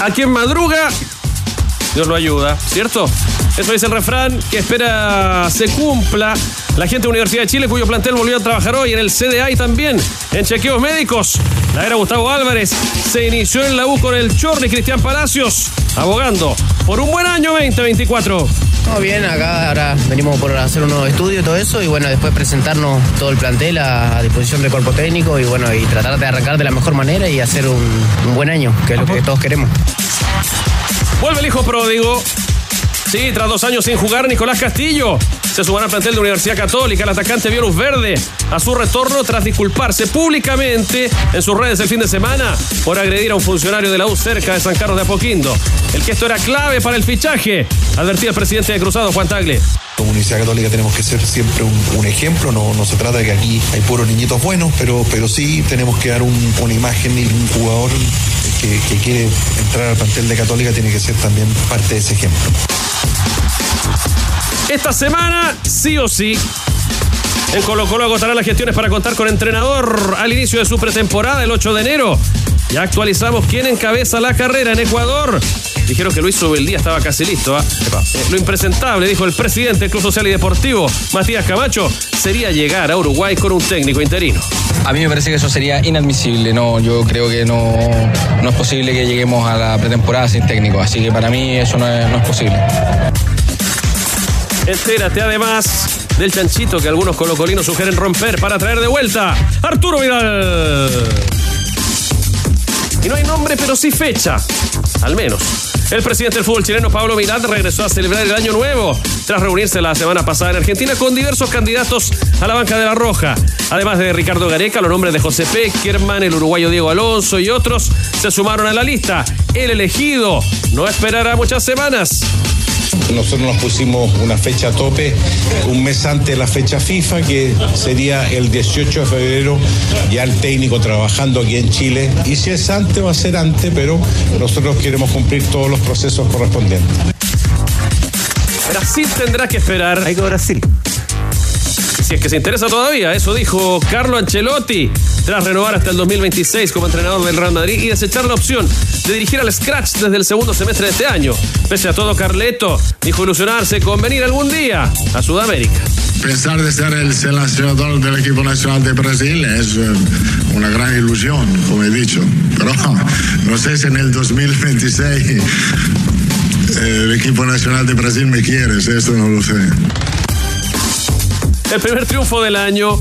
A quien madruga, Dios lo ayuda, ¿cierto? Eso dice el refrán que espera se cumpla. La gente de Universidad de Chile, cuyo plantel volvió a trabajar hoy en el CDA y también en chequeos médicos. La era Gustavo Álvarez se inició en la U con el Chorri Cristian Palacios, abogando por un buen año 2024. No, bien, acá ahora venimos por hacer unos estudios y todo eso y bueno, después presentarnos todo el plantel a, a disposición del cuerpo técnico y bueno, y tratar de arrancar de la mejor manera y hacer un, un buen año, que es lo que todos queremos. Vuelve el hijo pródigo. Sí, tras dos años sin jugar, Nicolás Castillo se sumará al plantel de Universidad Católica. El atacante vio luz verde a su retorno tras disculparse públicamente en sus redes el fin de semana por agredir a un funcionario de la U cerca de San Carlos de Apoquindo. El que esto era clave para el fichaje, advertía el presidente de Cruzado, Juan Tagle. Como Universidad Católica tenemos que ser siempre un, ejemplo, no, no, se trata de que aquí hay puros niñitos buenos, pero, pero sí tenemos que dar un, una imagen y un jugador que, que, quiere entrar al plantel de Católica tiene que ser también parte de ese ejemplo. Esta semana, sí o sí, en Colo Colo agotará las gestiones para contar con entrenador al inicio de su pretemporada el 8 de enero. Ya actualizamos quién encabeza la carrera en Ecuador. Dijeron que Luis Sobeldía estaba casi listo. ¿eh? Lo impresentable, dijo el presidente del Club Social y Deportivo, Matías Camacho, sería llegar a Uruguay con un técnico interino. A mí me parece que eso sería inadmisible. No, yo creo que no, no es posible que lleguemos a la pretemporada sin técnico. Así que para mí eso no es, no es posible. Entérate además del chanchito que algunos colocolinos sugieren romper para traer de vuelta Arturo Vidal. Y no hay nombre, pero sí fecha. Al menos. El presidente del fútbol chileno, Pablo Vidal, regresó a celebrar el año nuevo tras reunirse la semana pasada en Argentina con diversos candidatos a la banca de la Roja. Además de Ricardo Gareca, los nombres de José Peckerman, el uruguayo Diego Alonso y otros se sumaron a la lista. El elegido no esperará muchas semanas. Nosotros nos pusimos una fecha tope un mes antes de la fecha FIFA, que sería el 18 de febrero, ya el técnico trabajando aquí en Chile. Y si es antes, va a ser antes, pero nosotros queremos cumplir todos los procesos correspondientes. Brasil tendrá que esperar. Hay que Brasil. Si es que se interesa todavía, eso dijo Carlo Ancelotti tras renovar hasta el 2026 como entrenador del Real Madrid y desechar la opción de dirigir al Scratch desde el segundo semestre de este año. Pese a todo, Carleto dijo ilusionarse con venir algún día a Sudamérica. Pensar de ser el seleccionador del equipo nacional de Brasil es una gran ilusión, como he dicho. Pero no sé si en el 2026 el equipo nacional de Brasil me quiere, esto no lo sé. El primer triunfo del año.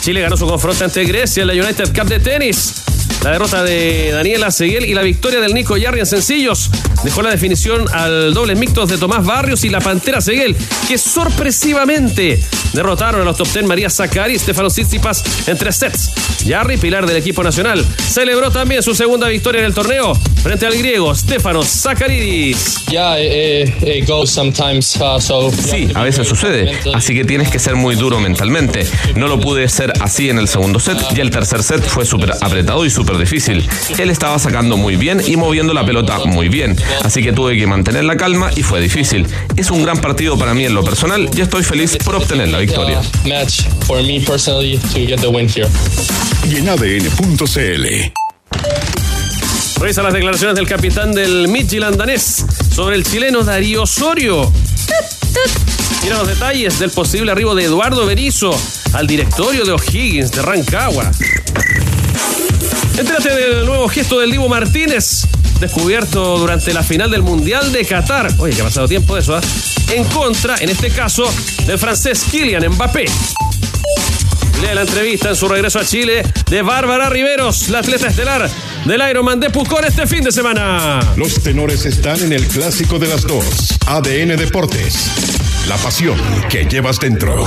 Chile ganó su confronto ante Grecia en la United Cup de tenis. La derrota de Daniela Seguel y la victoria del Nico Yarri en sencillos dejó la definición al doble mixtos de Tomás Barrios y la Pantera Seguel, que sorpresivamente derrotaron a los top 10 María Zacari y Stefano Tsitsipas en tres sets. Yarri, pilar del equipo nacional, celebró también su segunda victoria en el torneo frente al griego Stefano Zaccaridis. Yeah, it, it goes sometimes, uh, so... Sí, a veces sucede, así que tienes que ser muy duro mentalmente. No lo pude ser así en el segundo set, y el tercer set fue súper apretado y súper difícil. Él estaba sacando muy bien y moviendo la pelota muy bien, así que tuve que mantener la calma y fue difícil. Es un gran partido para mí en lo personal y estoy feliz por obtener la victoria. Y en ADN.cl. Revisa las declaraciones del capitán del Midtjylland danés sobre el chileno Darío Osorio. Mira los detalles del posible arribo de Eduardo Berizzo al directorio de O'Higgins de Rancagua. Entérate del nuevo gesto del Divo Martínez, descubierto durante la final del Mundial de Qatar. Oye, que ha pasado tiempo de eso, ¿eh? En contra, en este caso, del francés Kylian Mbappé. Lee la entrevista en su regreso a Chile de Bárbara Riveros, la atleta estelar del Ironman de Pucón este fin de semana. Los tenores están en el clásico de las dos. ADN Deportes. La pasión que llevas dentro.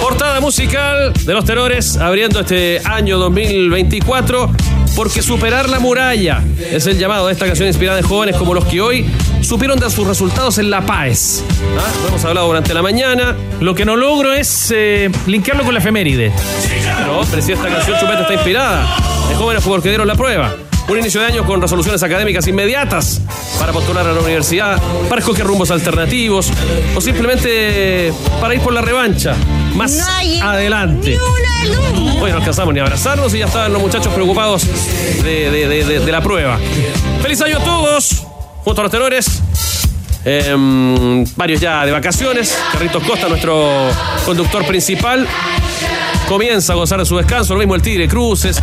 Portada musical de los tenores abriendo este año 2024 porque superar la muralla es el llamado de esta canción inspirada en jóvenes como los que hoy supieron dar sus resultados en La Paz. ¿Ah? Lo hemos hablado durante la mañana. Lo que no logro es eh, linkearlo con la efeméride. No, pero si esta canción Chupeta está inspirada en jóvenes fútbol que dieron la prueba. Un inicio de año con resoluciones académicas inmediatas para postular a la universidad, para escoger rumbos alternativos o simplemente para ir por la revancha más adelante. Hoy no alcanzamos ni a abrazarnos y ya estaban los muchachos preocupados de, de- de- de- de la prueba. ¡Feliz año a todos! Junto a los tenores. em, varios ya de vacaciones. Carritos Costa, nuestro conductor principal, comienza a gozar de su descanso. Lo mismo el Tigre Cruces.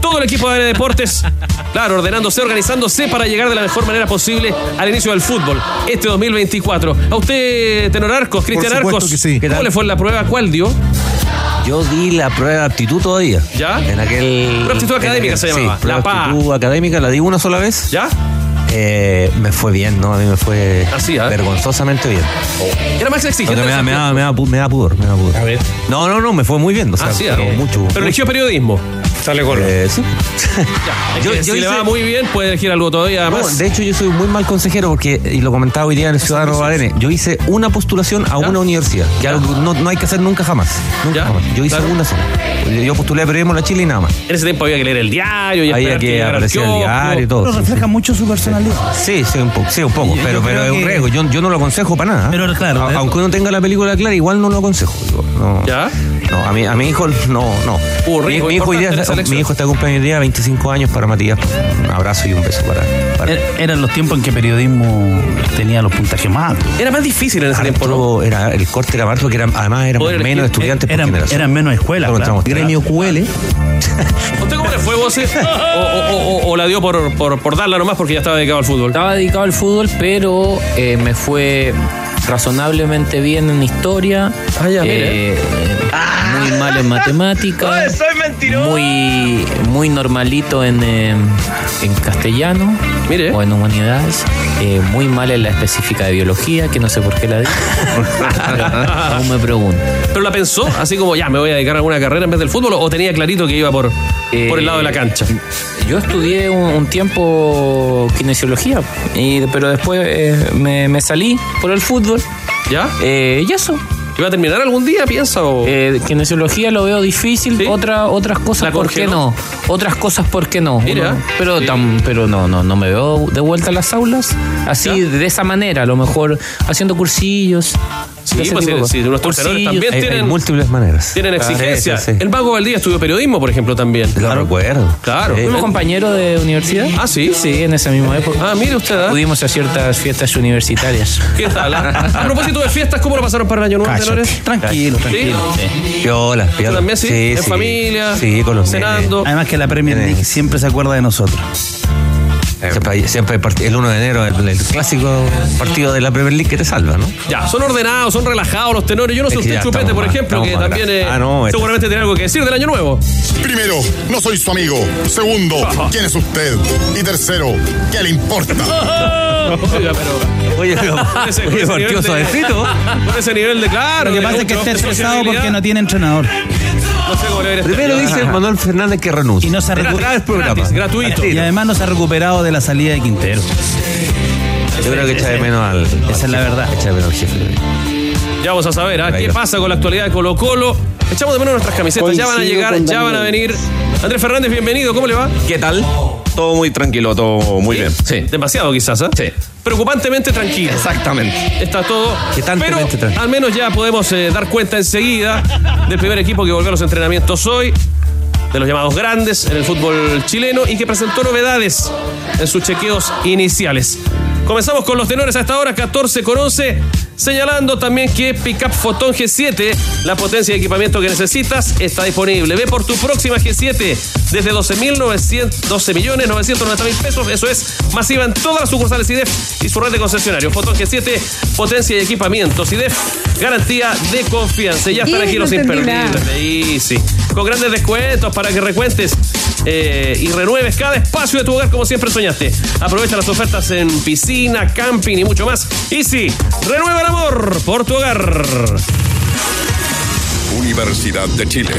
Todo el equipo de Deportes, claro, ordenándose, organizándose para llegar de la mejor manera posible al inicio del fútbol este 2024. A usted, Tenor Arcos, Cristian Arcos, que sí. ¿Qué ¿cómo tal? le fue en la prueba? ¿Cuál dio? Yo di la prueba de aptitud todavía. ¿Ya? En aquel. Prueba de aptitud académica se llamaba, Sí, la aptitud académica, la di una sola vez. ¿Ya? Eh, me fue bien, ¿no? A mí me fue Así, ¿ah? vergonzosamente bien. Era más exigente. Me da, me, da, me, da, pu- me da pudor, me da pudor. A ver. No, no, no, me fue muy bien. O sea, Ah, pero ah. mucho. Pero eligió periodismo. Sale sí. Yo- que yo si le va muy bien, puede elegir algo todavía No, más. de hecho, yo soy un muy mal consejero porque, y lo comentaba hoy día en el Ciudadano Badene, yo hice una postulación a una universidad, que algo que no, no hay que hacer nunca jamás. Nunca jamás. Yo hice una sola. Yo postulé a Periodismo la Chile y nada más. En ese tiempo había que leer el diario y Había que aparecer el diario y todo. Pero sí, refleja mucho su personalidad. Sí, sí, un poco, sí, un poco Yo pero, pero es un riesgo. Yo, yo no lo aconsejo para nada. Pero claro, A- ¿eh? aunque uno tenga la película clara, igual no lo aconsejo. no. ¿Ya? No, a mi, a mi hijo no, no. Riesgo mi hijo hoy día, mi hijo está de cumpleaños hoy día, 25 años para Matías. Un abrazo y un beso para, para Er- Eran los tiempos en que periodismo tenía los puntajes más altos. Era más difícil en ese tiempo, ¿no? era, el corte era más porque era, además Poder menos elegir- estudiantes por Eran, generación. eran menos escuelas. Claro. Gremio QL. ¿Usted cómo le fue, vos? eh? O, o- o- o la dio por, por, por darla nomás porque ya estaba dedicado al fútbol? Estaba dedicado al fútbol, pero eh, me fue razonablemente bien en historia. Ah, ya, eh, muy mal en matemáticas. soy mentiroso! Muy, muy normalito en, eh, en castellano Mire. o en humanidades. eh, muy mal en la específica de biología, que no sé por qué la di. Pero Aún me pregunto. ¿Pero la pensó? Así como, ya, me voy a dedicar a alguna carrera en vez del fútbol o tenía clarito que iba por, Eh, por el lado de la cancha? Yo estudié un, un tiempo kinesiología, y, pero después eh, me, me salí por el fútbol. ¿Ya? Eh, y eso. ¿Iba a terminar algún día, piensa? O... Eh, kinesiología lo veo difícil. Otra, otras cosas, ¿La ¿por qué no? Otras cosas, ¿por qué no? Mira. Uno- pero tam- pero no, no, no me veo de vuelta a las aulas. Así, de esa manera, a lo mejor haciendo cursillos. Sí, ese pues, sí, sí, nuestros cosas. tenores Cursillos. también Hay, hay tienen, múltiples maneras. tienen Ah, exigencia. sí, sí, sí. El Mago Valdía estudió periodismo, por ejemplo, también. Lo recuerdo. Claro. Sí. ¿Fuimos compañeros de universidad? Ah, sí. Sí, en esa misma época. Ah, mire usted. ¿ah? Pudimos a ciertas fiestas universitarias. ¿Qué tal? ah? A propósito de fiestas, ¿cómo lo pasaron para el año nuevo, tenores? Tranquilo, tranquilo. sí. Piola, piola. también sí? ¿En familia? Sí, con los ¿Cenando? Además que la Premier League siempre se acuerda de nosotros. Siempre hay, siempre hay part- el 1 de enero, el, el clásico partido de la Premier League que te salva, ¿no? Ya, son ordenados, son relajados los tenores. Yo no sé usted, Chupete, por ejemplo, que también eh, Ah, no, esta- seguramente tiene algo que decir del año nuevo. Primero, no soy su amigo. Segundo, ¿quién es usted? Y tercero, ¿qué le importa? Oiga, pero. Oye, pero, ese- oye, ese partido nivel de- suavecito. Con ese nivel de claro. Lo que pasa es que está estresado porque no tiene entrenador. No sé cómo le veré Primero dice Manuel Fernández que renuncia. Y no se ha Era recu- grave el programa. Gratis, gratuito. Y además no se ha recuperado de la salida de Quintero. Yo creo que echa de menos al. Esa es la verdad. Echa de menos al jefe. Ya vamos a saber, ¿ah? ¿qué pasa con la actualidad de Colo Colo? Echamos de menos nuestras camisetas, ya van a llegar, ya van a venir. Andrés Fernández, bienvenido, ¿cómo le va? ¿Qué tal? Todo muy tranquilo, todo muy bien. Sí. Demasiado quizás, ¿ah? Sí. Preocupantemente tranquilo. Exactamente. Está todo. ¿Qué tanto Pero tranquilo? al menos ya podemos eh, dar cuenta enseguida del primer equipo que volvió a los entrenamientos hoy, de los llamados grandes en el fútbol chileno y que presentó novedades en sus chequeos iniciales. Comenzamos con los tenores a esta hora, 14 con 11. Señalando también que Pickup Photon G7, la potencia de equipamiento que necesitas, está disponible. Ve por tu próxima G7 desde 12.900 12 millones 990 mil pesos. Eso es masiva en todas las sucursales IDEF y su red de concesionarios. Photon G7, potencia y equipamiento. IDEF, garantía de confianza. Ya están aquí los imperdibles de Easy. Con grandes descuentos para que recuentes eh, y renueves cada espacio de tu hogar como siempre soñaste. Aprovecha las ofertas en piscina, camping y mucho más. Easy, renueva amor por tu hogar. Universidad de Chile.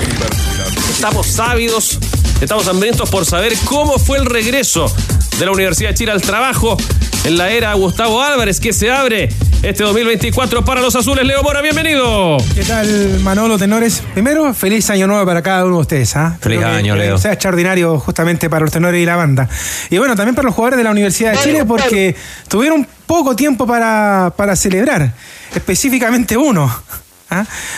Estamos ávidos, estamos hambrientos por saber cómo fue el regreso de la Universidad de Chile al trabajo en la era Gustavo Álvarez que se abre este 2024 para los azules. Leo Mora, bienvenido. ¿Qué tal, Manolo Tenores? Primero, feliz año nuevo para cada uno de ustedes. ¿ah? Feliz año, que Leo. Sea extraordinario justamente para los tenores y la banda. Y bueno, también para los jugadores de la Universidad de Chile porque tuvieron poco tiempo para, para celebrar. Específicamente uno.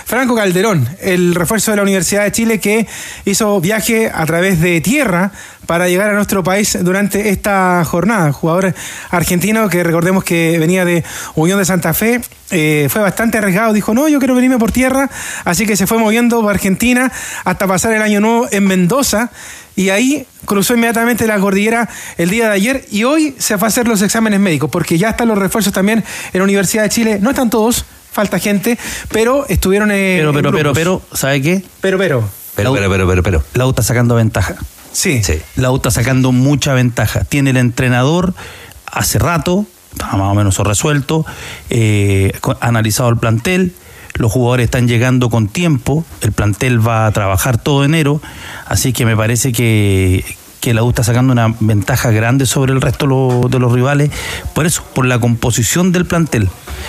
Franco Calderón, el refuerzo de la Universidad de Chile que hizo viaje a través de tierra para llegar a nuestro país durante esta jornada. Jugador argentino que recordemos que venía de Unión de Santa Fe, eh, fue bastante arriesgado, dijo, no, yo quiero venirme por tierra, así que se fue moviendo por Argentina hasta pasar el año nuevo en Mendoza. Y ahí cruzó inmediatamente la cordillera el día de ayer y hoy se fue a hacer los exámenes médicos porque ya están los refuerzos también en la Universidad de Chile. No están todos, falta gente, pero estuvieron en. Pero, en pero, pero, pero, ¿sabe qué? Pero, pero. Pero, pero, pero, pero, pero. La U está sacando ventaja. Sí. Sí. La U está sacando mucha ventaja. Tiene el entrenador hace rato, está más o menos resuelto, eh, analizado el plantel, los jugadores están llegando con tiempo, el plantel va a trabajar todo enero, así que me parece que, que la U está sacando una ventaja grande sobre el resto de los rivales, por eso, por la composición del plantel,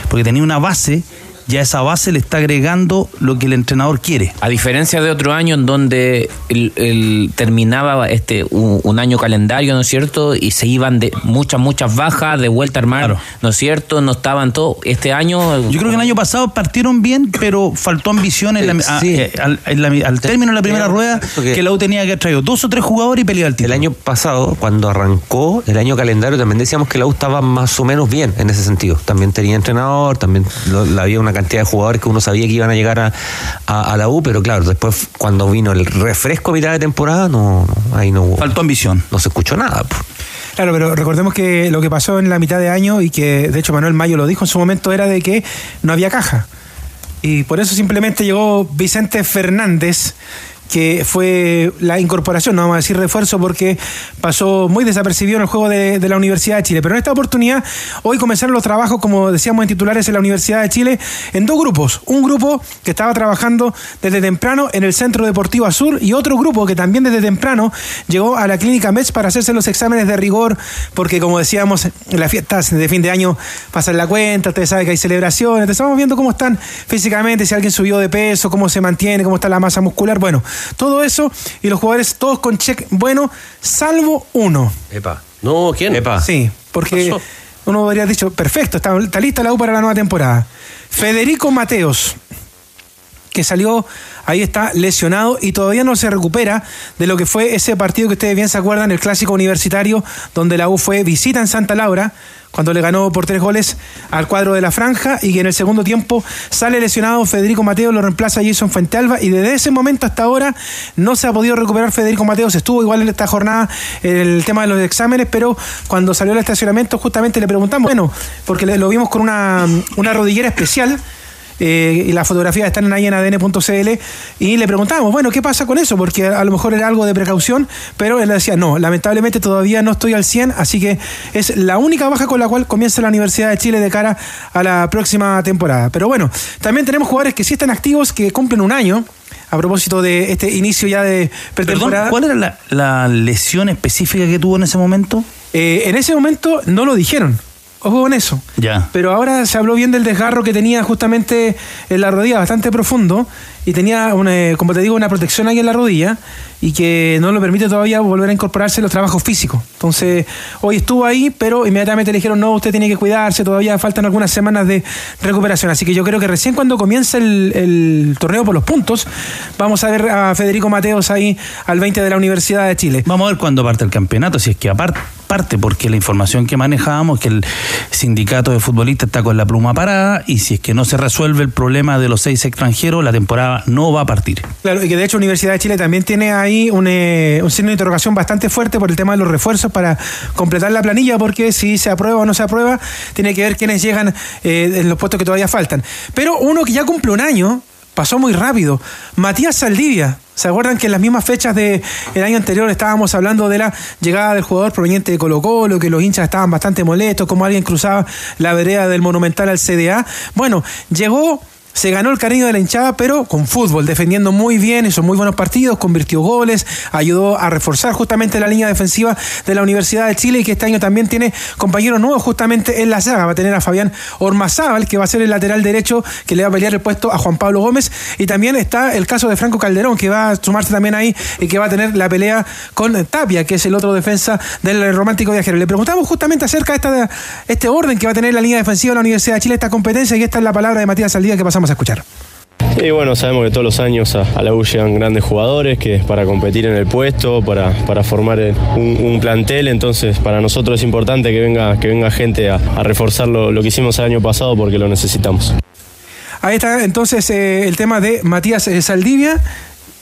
porque tenía una base, ya esa base le está agregando lo que el entrenador quiere. A diferencia de otro año en donde el, el- terminaba este un, un año calendario, ¿no es cierto? Y se iban de muchas, muchas bajas, de vuelta a armar, ¿no es cierto? No estaban todos. Este año. Yo creo que el año pasado partieron bien, pero faltó ambición en la- a- Sí. eh, al, en la- al término de la primera rueda, que la U tenía que haber traído dos o tres jugadores y pelear el El título. año pasado, cuando arrancó el año calendario, también decíamos que la U estaba más o menos bien en ese sentido. También tenía entrenador, también lo- había una cantidad de jugadores que uno sabía que iban a llegar a, a- a la U, pero claro, después cuando vino el refresco a mitad de temporada, no, no, ahí no hubo. Faltó ambición. No se escuchó nada. Claro, pero recordemos que lo que pasó en la mitad de año y que de hecho Manuel Mayo lo dijo en su momento era de que no había caja. Y por eso simplemente llegó Vicente Fernández, que fue la incorporación, no vamos a decir refuerzo, porque pasó muy desapercibido en el juego de, la Universidad de Chile. Pero en esta oportunidad, hoy comenzaron los trabajos, como decíamos en titulares, en la Universidad de Chile, en dos grupos. Un grupo que estaba trabajando desde temprano en el Centro Deportivo Azul y otro grupo que también desde temprano llegó a la clínica MEDS para hacerse los exámenes de rigor, porque como decíamos, en las fiestas de fin de año pasan la cuenta, ustedes saben que hay celebraciones, estamos viendo cómo están físicamente, si alguien subió de peso, cómo se mantiene, cómo está la masa muscular, bueno, todo eso y los jugadores todos con check bueno, salvo uno. Epa. No, ¿quién? Epa. Sí, porque pasó? uno podría haber dicho, perfecto, está, está lista la U para la nueva temporada. Federico Mateos, que salió, ahí está, lesionado y todavía no se recupera de lo que fue ese partido que ustedes bien se acuerdan, el clásico universitario, donde la U fue visita en Santa Laura, cuando le ganó por tres goles al cuadro de la franja y que en el segundo tiempo sale lesionado Federico Mateos, lo reemplaza Jason Fuentealba y desde ese momento hasta ahora no se ha podido recuperar Federico Mateos, estuvo igual en esta jornada el tema de los exámenes, pero cuando salió el estacionamiento justamente le preguntamos, bueno, porque lo vimos con una, una rodillera especial, eh, y las fotografías están ahí en adn.cl y le preguntábamos, bueno, ¿qué pasa con eso? Porque a lo mejor era algo de precaución, pero él decía, no, lamentablemente todavía no estoy al 100, así que es la única baja con la cual comienza la Universidad de Chile de cara a la próxima temporada. Pero bueno, también tenemos jugadores que sí están activos, que cumplen un año. A propósito de este inicio ya de Perdón, pretemporada. ¿cuál era la, la lesión específica que tuvo en ese momento? Eh, en ese momento no lo dijeron. Ojo con eso. Ya. Pero ahora se habló bien del desgarro que tenía justamente en la rodilla, bastante profundo, y tenía, una, como te digo, una protección ahí en la rodilla, y que no lo permite todavía volver a incorporarse en los trabajos físicos. Entonces, hoy estuvo ahí, pero inmediatamente le dijeron, no, usted tiene que cuidarse, todavía faltan algunas semanas de recuperación. Así que yo creo que recién cuando comience el, torneo por los puntos, vamos a ver a Federico Mateos ahí al 20 de la Universidad de Chile. Vamos a ver cuándo parte el campeonato, si es que aparte, parte, porque la información que manejábamos es que el sindicato de futbolistas está con la pluma parada y si es que no se resuelve el problema de los seis extranjeros, la temporada no va a partir. Claro, y que de hecho Universidad de Chile también tiene ahí un, eh, un signo de interrogación bastante fuerte por el tema de los refuerzos para completar la planilla, porque si se aprueba o no se aprueba, tiene que ver quiénes llegan eh, en los puestos que todavía faltan. Pero uno que ya cumple un año, pasó muy rápido. Matías Saldivia. ¿Se acuerdan que en las mismas fechas del año anterior estábamos hablando de la llegada del jugador proveniente de Colo Colo, que los hinchas estaban bastante molestos, como alguien cruzaba la vereda del Monumental al CDA? Bueno, llegó se ganó el cariño de la hinchada, pero con fútbol, defendiendo muy bien, hizo muy buenos partidos, convirtió goles, ayudó a reforzar justamente la línea defensiva de la Universidad de Chile y que este año también tiene compañeros nuevos justamente en la saga. Va a tener a Fabián Ormazábal, que va a ser el lateral derecho que le va a pelear el puesto a Juan Pablo Gómez. Y también está el caso de Franco Calderón, que va a sumarse también ahí y que va a tener la pelea con Tapia, que es el otro defensa del Romántico Viajero. Le preguntamos justamente acerca de este orden que va a tener la línea defensiva de la Universidad de Chile, esta competencia, y esta es la palabra de Matías Saldía que pasamos a escuchar. Y bueno, sabemos que todos los años a, la U llegan grandes jugadores que para competir en el puesto, para, para formar un, un, plantel, entonces para nosotros es importante que venga, que venga gente a, a reforzar lo, lo, que hicimos el año pasado porque lo necesitamos. Ahí está entonces eh, el tema de Matías eh, Saldivia.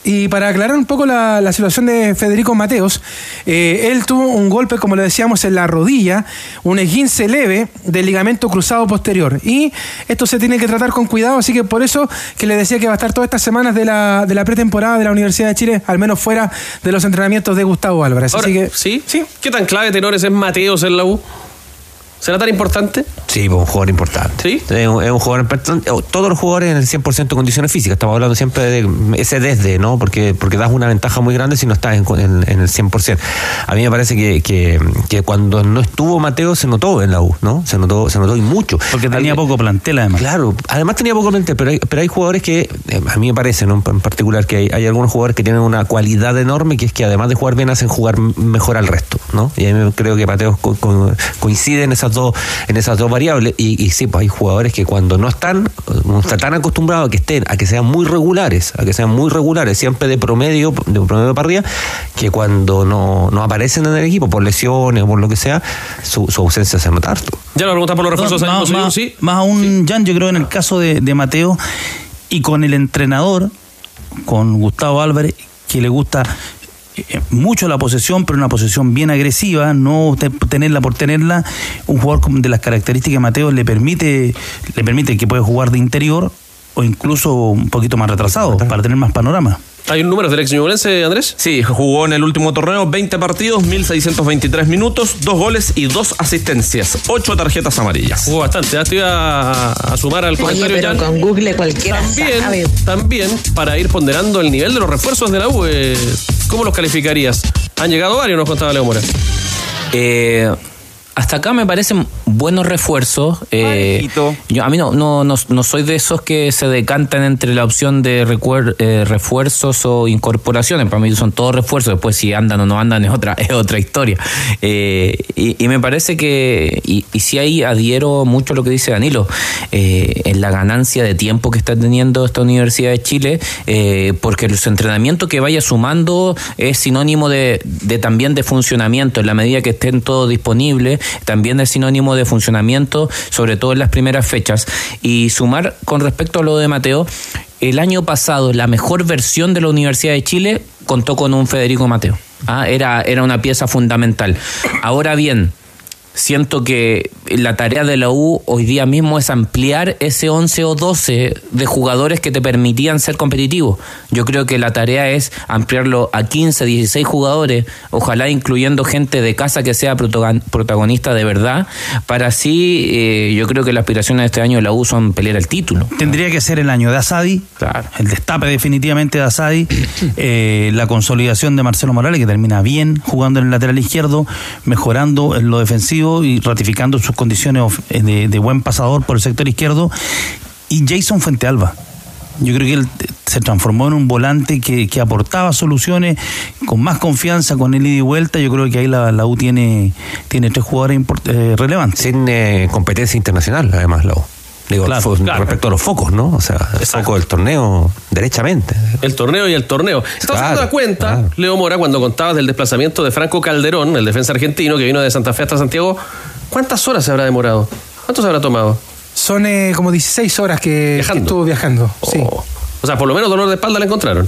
Y para aclarar un poco la, la situación de Federico Mateos, eh, él tuvo un golpe, como le decíamos, en la rodilla, un esguince leve del ligamento cruzado posterior. Y esto se tiene que tratar con cuidado, así que por eso que le decía que va a estar todas estas semanas de la, de la pretemporada de la Universidad de Chile, al menos fuera de los entrenamientos de Gustavo Álvarez. Ahora, así que, ¿sí? ¿sí? ¿Qué tan clave, Tenores, es Mateos en la U? ¿Será tan importante? Sí, pues un jugador importante. ¿Sí? Es un, es un jugador importante. Todos los jugadores en el 100% de condiciones físicas. Estamos hablando siempre de ese desde, ¿no? Porque, porque das una ventaja muy grande si no estás en, en, en el 100%. A mí me parece que, que, que, cuando no estuvo Mateo se notó en la U, ¿no? Se notó, se notó y mucho. Porque tenía Hay, poco plantel, además. Claro, además tenía poco plantel, pero hay, pero hay jugadores que, eh, a mí me parece, ¿no? En particular, que hay, hay, algunos jugadores que tienen una cualidad enorme, que es que además de jugar bien, hacen jugar mejor al resto, ¿no? Y a mí creo que Mateo co co coincide en esas dos, en esas dos variables y, y, sí, pues hay jugadores que cuando no están, no están tan acostumbrados a que estén, a que sean muy regulares, a que sean muy regulares, siempre de promedio, de promedio para arriba, que cuando no, no aparecen en el equipo por lesiones o por lo que sea, su, su ausencia se nota harto. Ya lo preguntas por los refuerzos no, más, más, ¿sí? más aún, Jan, yo creo en el caso de, de Mateo y con el entrenador, con Gustavo Álvarez, que le gusta mucho la posesión, pero una posesión bien agresiva, no tenerla por tenerla. Un jugador de las características de Mateo le permite, le permite que puede jugar de interior o incluso un poquito más retrasado para tener más panorama. ¿Hay un número del ex ñublense, Andrés? Sí, jugó en el último torneo 20 partidos, 1623 minutos, dos goles y dos asistencias, ocho tarjetas amarillas. Jugó bastante, ya te iba a, sumar al Oye, comentario. pero Jan. con Google cualquiera También, sabe. también, para ir ponderando el nivel de los refuerzos de la U, eh, ¿cómo los calificarías? Han llegado varios, nos contaba Leo Mora. Eh, hasta acá me parecen buenos refuerzos. Eh, yo a mí no, no, no, no, soy de esos que se decantan entre la opción de recuer, eh, refuerzos o incorporaciones. Para mí son todos refuerzos. Después si andan o no andan es otra, es otra historia. Eh, y, y, me parece que, y, y si ahí adhiero mucho a lo que dice Danilo, eh, en la ganancia de tiempo que está teniendo esta Universidad de Chile, eh, porque los entrenamientos que vaya sumando es sinónimo de, de también de funcionamiento. En la medida que estén todos disponibles, también es sinónimo de funcionamiento, sobre todo en las primeras fechas. Y sumar con respecto a lo de Mateo, el año pasado la mejor versión de la Universidad de Chile contó con un Federico Mateo. Ah, era, era una pieza fundamental. Ahora bien, siento que la tarea de la U hoy día mismo es ampliar ese 11 o 12 de jugadores que te permitían ser competitivos. Yo creo que la tarea es ampliarlo a 15, 16 jugadores, ojalá incluyendo gente de casa que sea protagonista de verdad, para así eh, yo creo que las aspiraciones de este año de la U son pelear el título. Tendría que ser el año de Asadi, claro. el destape definitivamente de Asadi, eh, la consolidación de Marcelo Morales que termina bien jugando en el lateral izquierdo, mejorando en lo defensivo y ratificando sus condiciones de, de, buen pasador por el sector izquierdo. Y Jason Fuentealba. Yo creo que él se transformó en un volante que, aportaba soluciones con más confianza, con el ida y vuelta. Yo creo que ahí la, U tiene, tiene tres jugadores eh, relevantes. Tiene competencia internacional, además, la U. Digo, Claro, fo- claro. respecto a los focos, ¿no? O sea, el foco del torneo, derechamente. El torneo y el torneo. Estamos Claro, dando cuenta, claro. Leo Mora, cuando contabas del desplazamiento de Franco Calderón, el defensa argentino que vino de Santa Fe hasta Santiago. ¿Cuántas horas se habrá demorado? ¿Cuánto se habrá tomado? Son eh, como 16 horas que, que estuvo viajando. Sí. O sea, por lo menos dolor de espalda le encontraron.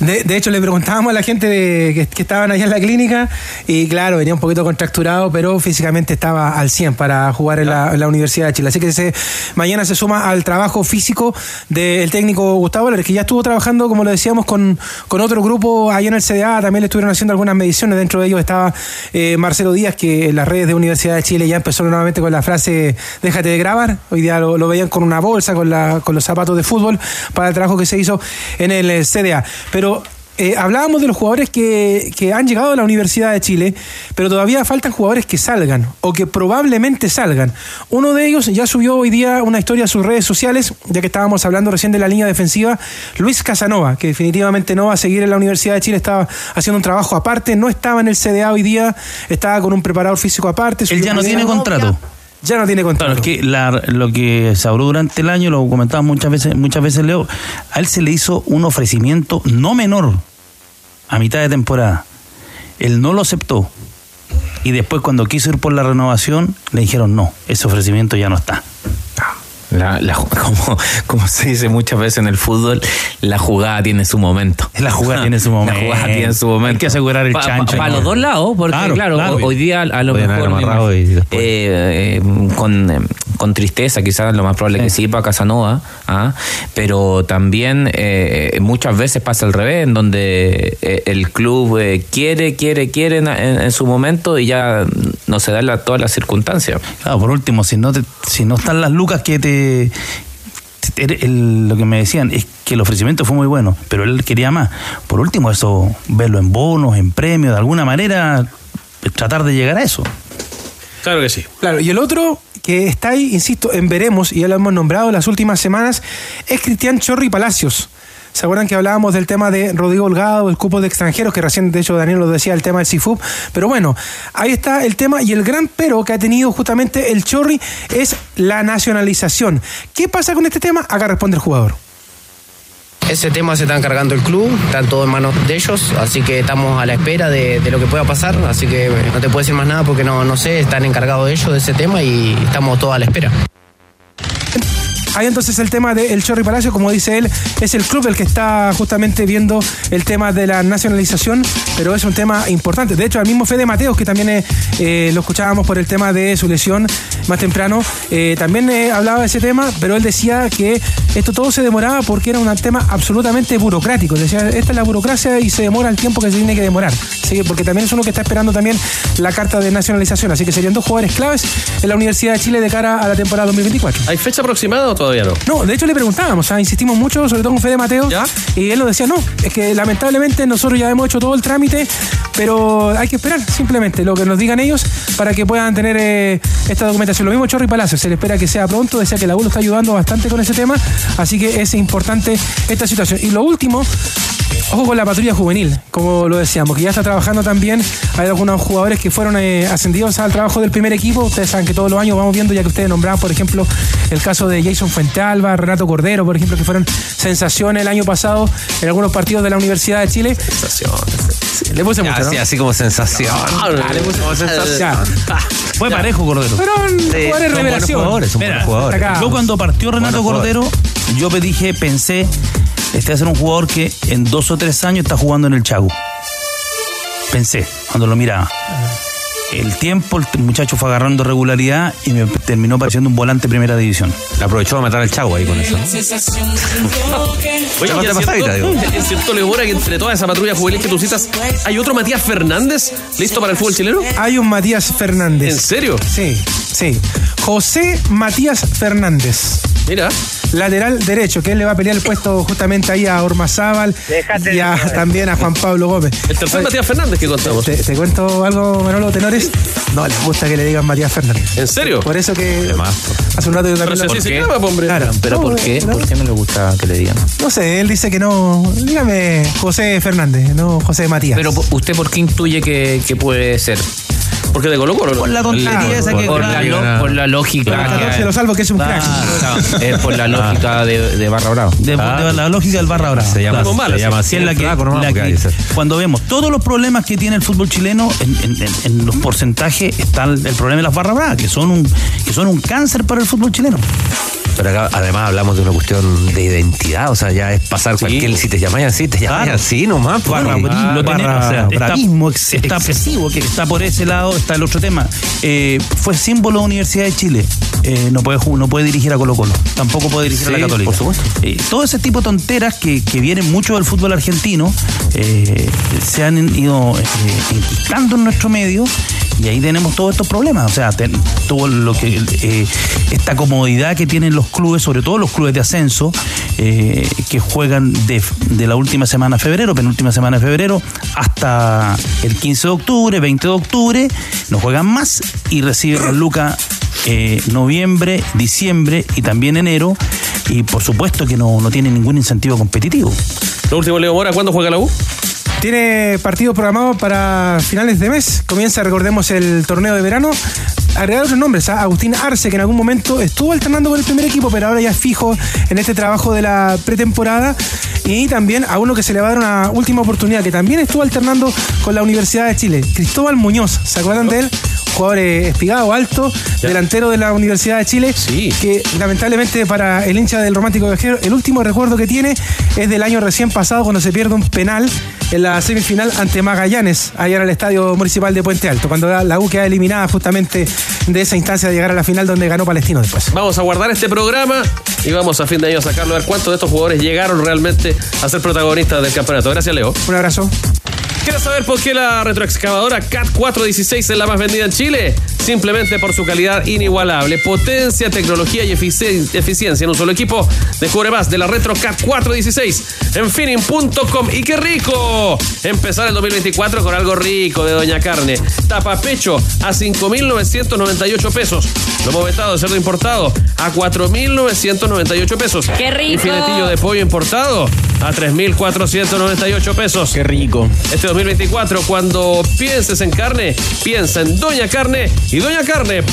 De, de hecho, le preguntábamos a la gente de- que, que estaban allá en la clínica y claro, venía un poquito contracturado, pero físicamente estaba al 100 para jugar en la, Universidad de Chile. Así que mañana se suma al trabajo físico del técnico Gustavo Álvarez, que ya estuvo trabajando, como lo decíamos, con, con otro grupo allá en el CDA. También le estuvieron haciendo algunas mediciones. Dentro de ellos estaba eh, Marcelo Díaz, que en las redes de Universidad de Chile ya empezó nuevamente con la frase déjate de grabar. Hoy día lo, lo veían con una bolsa, con, la, con los zapatos de fútbol, para el trabajo que se hizo en el CDA. Pero eh, hablábamos de los jugadores que, que han llegado a la Universidad de Chile, pero todavía faltan jugadores que salgan o que probablemente salgan. Uno de ellos ya subió hoy día una historia a sus redes sociales, ya que estábamos hablando recién de la línea defensiva, Luis Casanova, que definitivamente no va a seguir en la Universidad de Chile, estaba haciendo un trabajo aparte, no estaba en el CDA hoy día, estaba con un preparador físico aparte. Él ya no tiene contrato. Ya no tiene contrato. Claro, es que la- lo que se habló durante el año, lo comentaba muchas veces, muchas veces Leo, a él se le hizo un ofrecimiento no menor a mitad de temporada. Él no lo aceptó. Y después cuando quiso ir por la renovación, le dijeron no, ese ofrecimiento ya no está. La, la- como, como se dice muchas veces en el fútbol, la jugada tiene su momento. La jugada tiene su momento. La jugada tiene su momento. Hay que asegurar el Pa- chancho. Para los dos lados, porque Claro, claro, claro. hoy día a lo mejor eh, eh, con, eh, con tristeza, quizás lo más probable que sí para Casanova, ¿ah? pero también eh, muchas veces pasa al revés, en donde eh, el club eh, quiere, quiere, quiere en, en- en su momento y ya no se dan la- todas las circunstancias. Claro, por último, si no te- si no están las lucas que te, te- el- lo que me decían es que el ofrecimiento fue muy bueno, pero él quería más. Por último, eso, verlo en bonos, en premios, de alguna manera, tratar de llegar a eso. Claro que sí. Claro, y el otro que está ahí, insisto, en veremos, y ya lo hemos nombrado las últimas semanas, es Cristian Chorri Palacios. ¿Se acuerdan que hablábamos del tema de Rodrigo Holgado, el cupo de extranjeros, que recién, de hecho, Daniel lo decía, el tema del CIFUP? Pero bueno, ahí está el tema y el gran pero que ha tenido justamente el Chorri es la nacionalización. ¿Qué pasa con este tema? Acá responde el jugador. Ese tema se está encargando el club, están todo en manos de ellos, así que estamos a la espera de, de lo que pueda pasar, así que no te puedo decir más nada porque no, no sé, están encargados ellos de ese tema y estamos todos a la espera. Hay entonces el tema del Chorri Palacio, como dice él, es el club el que está justamente viendo el tema de la nacionalización, pero es un tema importante. De hecho, al mismo Fede Mateos, que también eh, eh, lo escuchábamos por el tema de su lesión más temprano, eh, también hablaba de ese tema, pero él decía que esto todo se demoraba porque era un tema absolutamente burocrático. Decía, esta es la burocracia y se demora el tiempo que se tiene que demorar. Porque también es uno que está esperando también la carta de nacionalización. Así que serían dos jugadores claves en la Universidad de Chile de cara a la temporada 2024. ¿Hay fecha aproximada o todavía no? No, de hecho le preguntábamos, ah, insistimos mucho, sobre todo con Fede Mateo, y él nos decía, no, es que lamentablemente nosotros ya hemos hecho todo el trámite, pero hay que esperar simplemente lo que nos digan ellos para que puedan tener eh, esta documentación. Lo mismo Chorri Palacio, se le espera que sea pronto, decía que la U lo está ayudando bastante con ese tema, así que es importante esta situación. Y lo último, Ojo con la patrulla juvenil, como lo decíamos, que ya está trabajando también. Hay algunos jugadores que fueron eh, ascendidos al trabajo del primer equipo. Ustedes saben que todos los años vamos viendo, ya que ustedes nombraban, por ejemplo, el caso de Jason Fuentealba, Renato Cordero, por ejemplo, que fueron sensaciones el año pasado en algunos partidos de la Universidad de Chile. Sensaciones. Le puse mucho, ¿no? Así, así como sensación. Ah, le puse como sensación. Fue parejo, Cordero. Fueron jugadores son revelación. buenos jugadores, son Mira, buenos jugadores. Yo cuando partió Renato Buenos Cordero, yo me dije, pensé, este va a ser un jugador que en dos o tres años está jugando en el Chago. Pensé, cuando lo miraba. El tiempo, el muchacho fue agarrando regularidad y me terminó pareciendo un volante primera división. Aprovechó a matar al chavo ahí con eso. ¿no? Oye, y es cierto, digo. es cierto, Leo Mora, que entre toda esa patrulla juvenil que tú citas, ¿hay otro Matías Fernández listo para el fútbol chileno? Hay un Matías Fernández. ¿En serio? Sí, sí. José Matías Fernández. Mira. Lateral derecho, que él le va a pelear el puesto justamente ahí a Ormazábal y a- también a Juan Pablo Gómez. El tercer Matías Fernández que contamos. Te, te cuento algo, Manolo Tenores. No les gusta que le digan Matías Fernández. ¿En serio? Por eso que hace un rato yo Pero también si lo- así se llama, po, hombre. Claro. Pero No, ¿por qué? no, ¿Por qué no le gusta que le digan? No sé, él dice que no. Dígame José Fernández, no José Matías. Pero ¿usted por qué intuye que, que puede ser? Porque de Colo Colo. Por la tontería esa que por, la, lo- por la lógica. Por el 14 que- lo salvo que es un crack. Claro, es por la lógica de, de Barra Brava. De, de la lógica del barra brava. Se llama- Claro. se llama así es la que- cuando vemos todos los problemas que tiene el fútbol chileno, en, en- en- en los porcentajes está el, el problema de las barra bravas, que son un que son un cáncer para el fútbol chileno. Pero acá además hablamos de una cuestión de identidad, o sea, ya es pasar cualquier, si te llamáis así, te llamáis Claro. así nomás. pues. Barra, bra- lo tenés- barra- o sea, está- bravismo ex- está, excesivo, que está por ese lado, está el otro tema. Eh, fue símbolo de Universidad de Chile. Eh, no, puede, no puede dirigir a Colo Colo, tampoco puede dirigir a la Católica. por supuesto. Eh, todo ese tipo de tonteras que, que vienen mucho del fútbol argentino se han ido en nuestro medio y ahí tenemos todos estos problemas. O sea, todo lo que eh, esta comodidad que tienen los clubes, sobre todo los clubes de ascenso, eh, que juegan de, de la última semana de febrero, penúltima semana de febrero, hasta el 15 de octubre, 20 de octubre, no juegan más y reciben a Luca eh, noviembre, diciembre y también enero. Y por supuesto que no, no tienen ningún incentivo competitivo. Lo último, Leo Mora, ¿cuándo juega la U? Tiene partido programado para finales de mes. Comienza, recordemos, el torneo de verano. Agregar otros nombres, ¿ah? Agustín Arce, que en algún momento estuvo alternando con el primer equipo, pero ahora ya es fijo en este trabajo de la pretemporada. Y también a uno que se le va a dar una última oportunidad, que también estuvo alternando con la Universidad de Chile, Cristóbal Muñoz. ¿Se acuerdan de él? Jugador eh, espigado, alto, delantero de la Universidad de Chile, que lamentablemente para el hincha del Romántico Viajero, el último recuerdo que tiene es del año recién pasado cuando se pierde un penal en la semifinal ante Magallanes, allá en el Estadio Municipal de Puente Alto, cuando la la U queda eliminada justamente de esa instancia de llegar a la final donde ganó Palestino después. Vamos a guardar este programa y vamos a fin de año a sacarlo a ver cuántos de estos jugadores llegaron realmente a ser protagonistas del campeonato. Gracias, Leo. Un abrazo. ¿Quieres saber por qué la retroexcavadora CAT 416 es la más vendida en Chile? Simplemente por su calidad inigualable, potencia, tecnología y eficien- eficiencia en un solo equipo. Descubre más de la Retro CAT 416 en finning.com. ¡Y qué rico! Empezar el 2024 con algo rico de Doña Carne. Tapa pecho a 5.998 pesos. Lomo vetado de cerdo importado a 4.998 pesos. ¡Qué rico! Y filetillo de pollo importado a 3.498 pesos. Qué rico. Este 2024, cuando pienses en carne, piensa en Doña Carne y doñacarne.cl.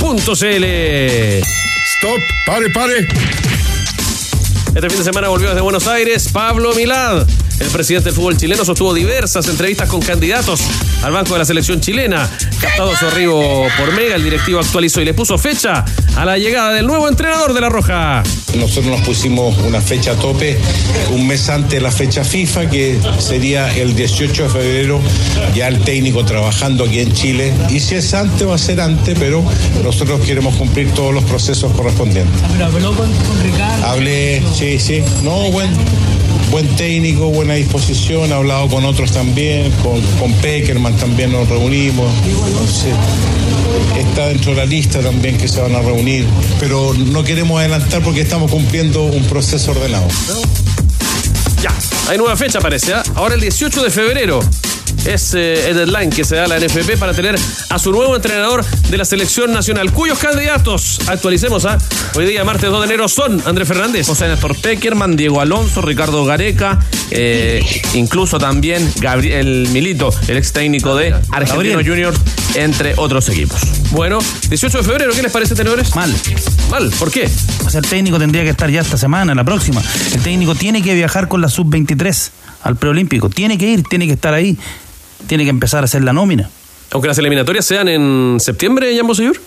Stop, pare, pare. Este fin de semana volvió desde Buenos Aires Pablo Milad. El presidente del fútbol chileno sostuvo diversas entrevistas con candidatos al banco de la selección chilena. Captado su arribo por Mega, el directivo actualizó y le puso fecha a la llegada del nuevo entrenador de la Roja. Nosotros nos pusimos una fecha tope un mes antes de la fecha FIFA, que sería el 18 de febrero, ya el técnico trabajando aquí en Chile. Y si es antes, va a ser antes, pero nosotros queremos cumplir todos los procesos correspondientes. Pero habló con, Ricardo. Hablé, sí, sí, no, buen, buen técnico, buena disposición, he hablado con otros también, con, con Peckerman también nos reunimos. Está dentro de la lista también que se van a reunir, pero no queremos adelantar porque estamos cumpliendo un proceso ordenado. Ya, hay nueva fecha parece. ¿ah? Ahora el 18 de febrero es eh, el deadline que se da a la NFP para tener a su nuevo entrenador de la selección nacional, cuyos candidatos, actualicemos, ¿ah? hoy día martes 2 de enero son Andrés Fernández. José Néstor Peckerman, Diego Alonso, Ricardo Gareca, eh, incluso también Gabriel Milito, el ex técnico de Argentino Gabriel. Junior, entre otros equipos. Bueno, 18 de febrero, ¿qué les parece, tenores? Mal. Mal, ¿por qué? O sea, el técnico tendría que estar ya esta semana, la próxima. El técnico tiene que viajar con la sub-23 al preolímpico. Tiene que ir, tiene que estar ahí. Tiene que empezar a hacer la nómina. Aunque las eliminatorias sean en septiembre, Jambo Seyur.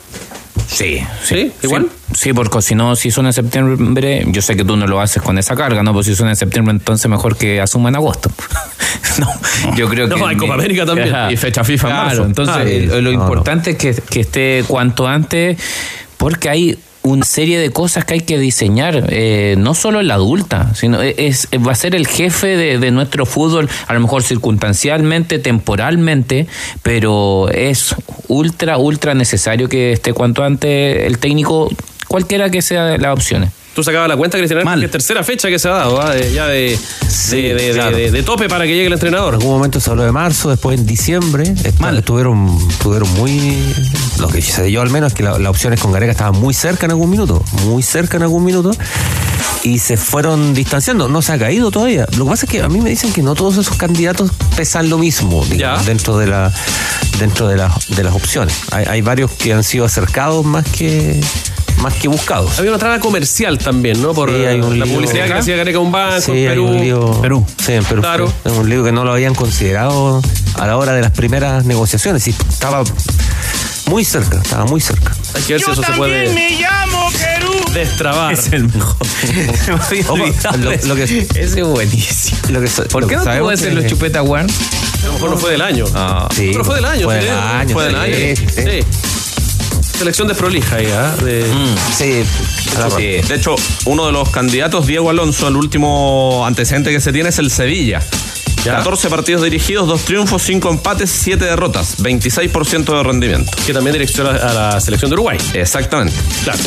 Sí, sí, igual. Sí, porque si no, si son en septiembre, yo sé que tú no lo haces con esa carga, ¿no? Pues si son en septiembre, entonces mejor que asuma en agosto. no, yo creo que. No, hay Copa América también. Ajá. Y fecha FIFA en Claro, marzo. entonces Ah, eh, lo no, importante es que, que esté cuanto antes, porque hay una serie de cosas que hay que diseñar, eh, no solo en la adulta, sino es, va a ser el jefe de, de nuestro fútbol, a lo mejor circunstancialmente, temporalmente, pero es ultra, ultra necesario que esté cuanto antes el técnico, cualquiera que sea las opciones. Tú sacabas la cuenta, Cristian, Mal. que es tercera fecha que se ha dado, ¿ah? De- ya de, de, de- de- claro. de- de tope para que llegue el entrenador. En algún momento se habló de marzo, después en diciembre. Mal. Estuvieron, estuvieron muy. Lo que sé yo al menos es que la- las opciones con Gareca estaban muy cerca en algún minuto. Muy cerca en algún minuto. Y se fueron distanciando. No se ha caído todavía. Lo que pasa es que a mí me dicen que no todos esos candidatos pesan lo mismo digamos, dentro de la dentro de las, de las opciones. Hay, hay varios que han sido acercados más que más que buscados. Había una trama comercial también, ¿no? Por Sí, hay un la publicidad que hacía Gareca un banco Sí, en hay Perú. un lío- Perú. Sí, en Perú. Claro. Es un lío que no lo habían considerado a la hora de las primeras negociaciones. Y estaba muy cerca, estaba muy cerca. Hay que ver si eso se puede llamo Perú. destrabar. Es el mejor. Me lo, lo que, Ese es buenísimo. lo que, ¿Por lo qué que no pudo ser que- los Chupeta? A lo mejor no fue del año. Sí, Pero fue del año, Fue sí, del ¿eh? año. Fue del año. Sí. Selección desprolija ahí, ¿ah? De... Sí, agarra. Sí, de hecho, uno de los candidatos, Diego Alonso, el último antecedente que se tiene es el Sevilla. 14 partidos dirigidos, 2 triunfos, 5 empates, 7 derrotas, 26% de rendimiento. Que también dirección a la selección de Uruguay. Exactamente. Claro.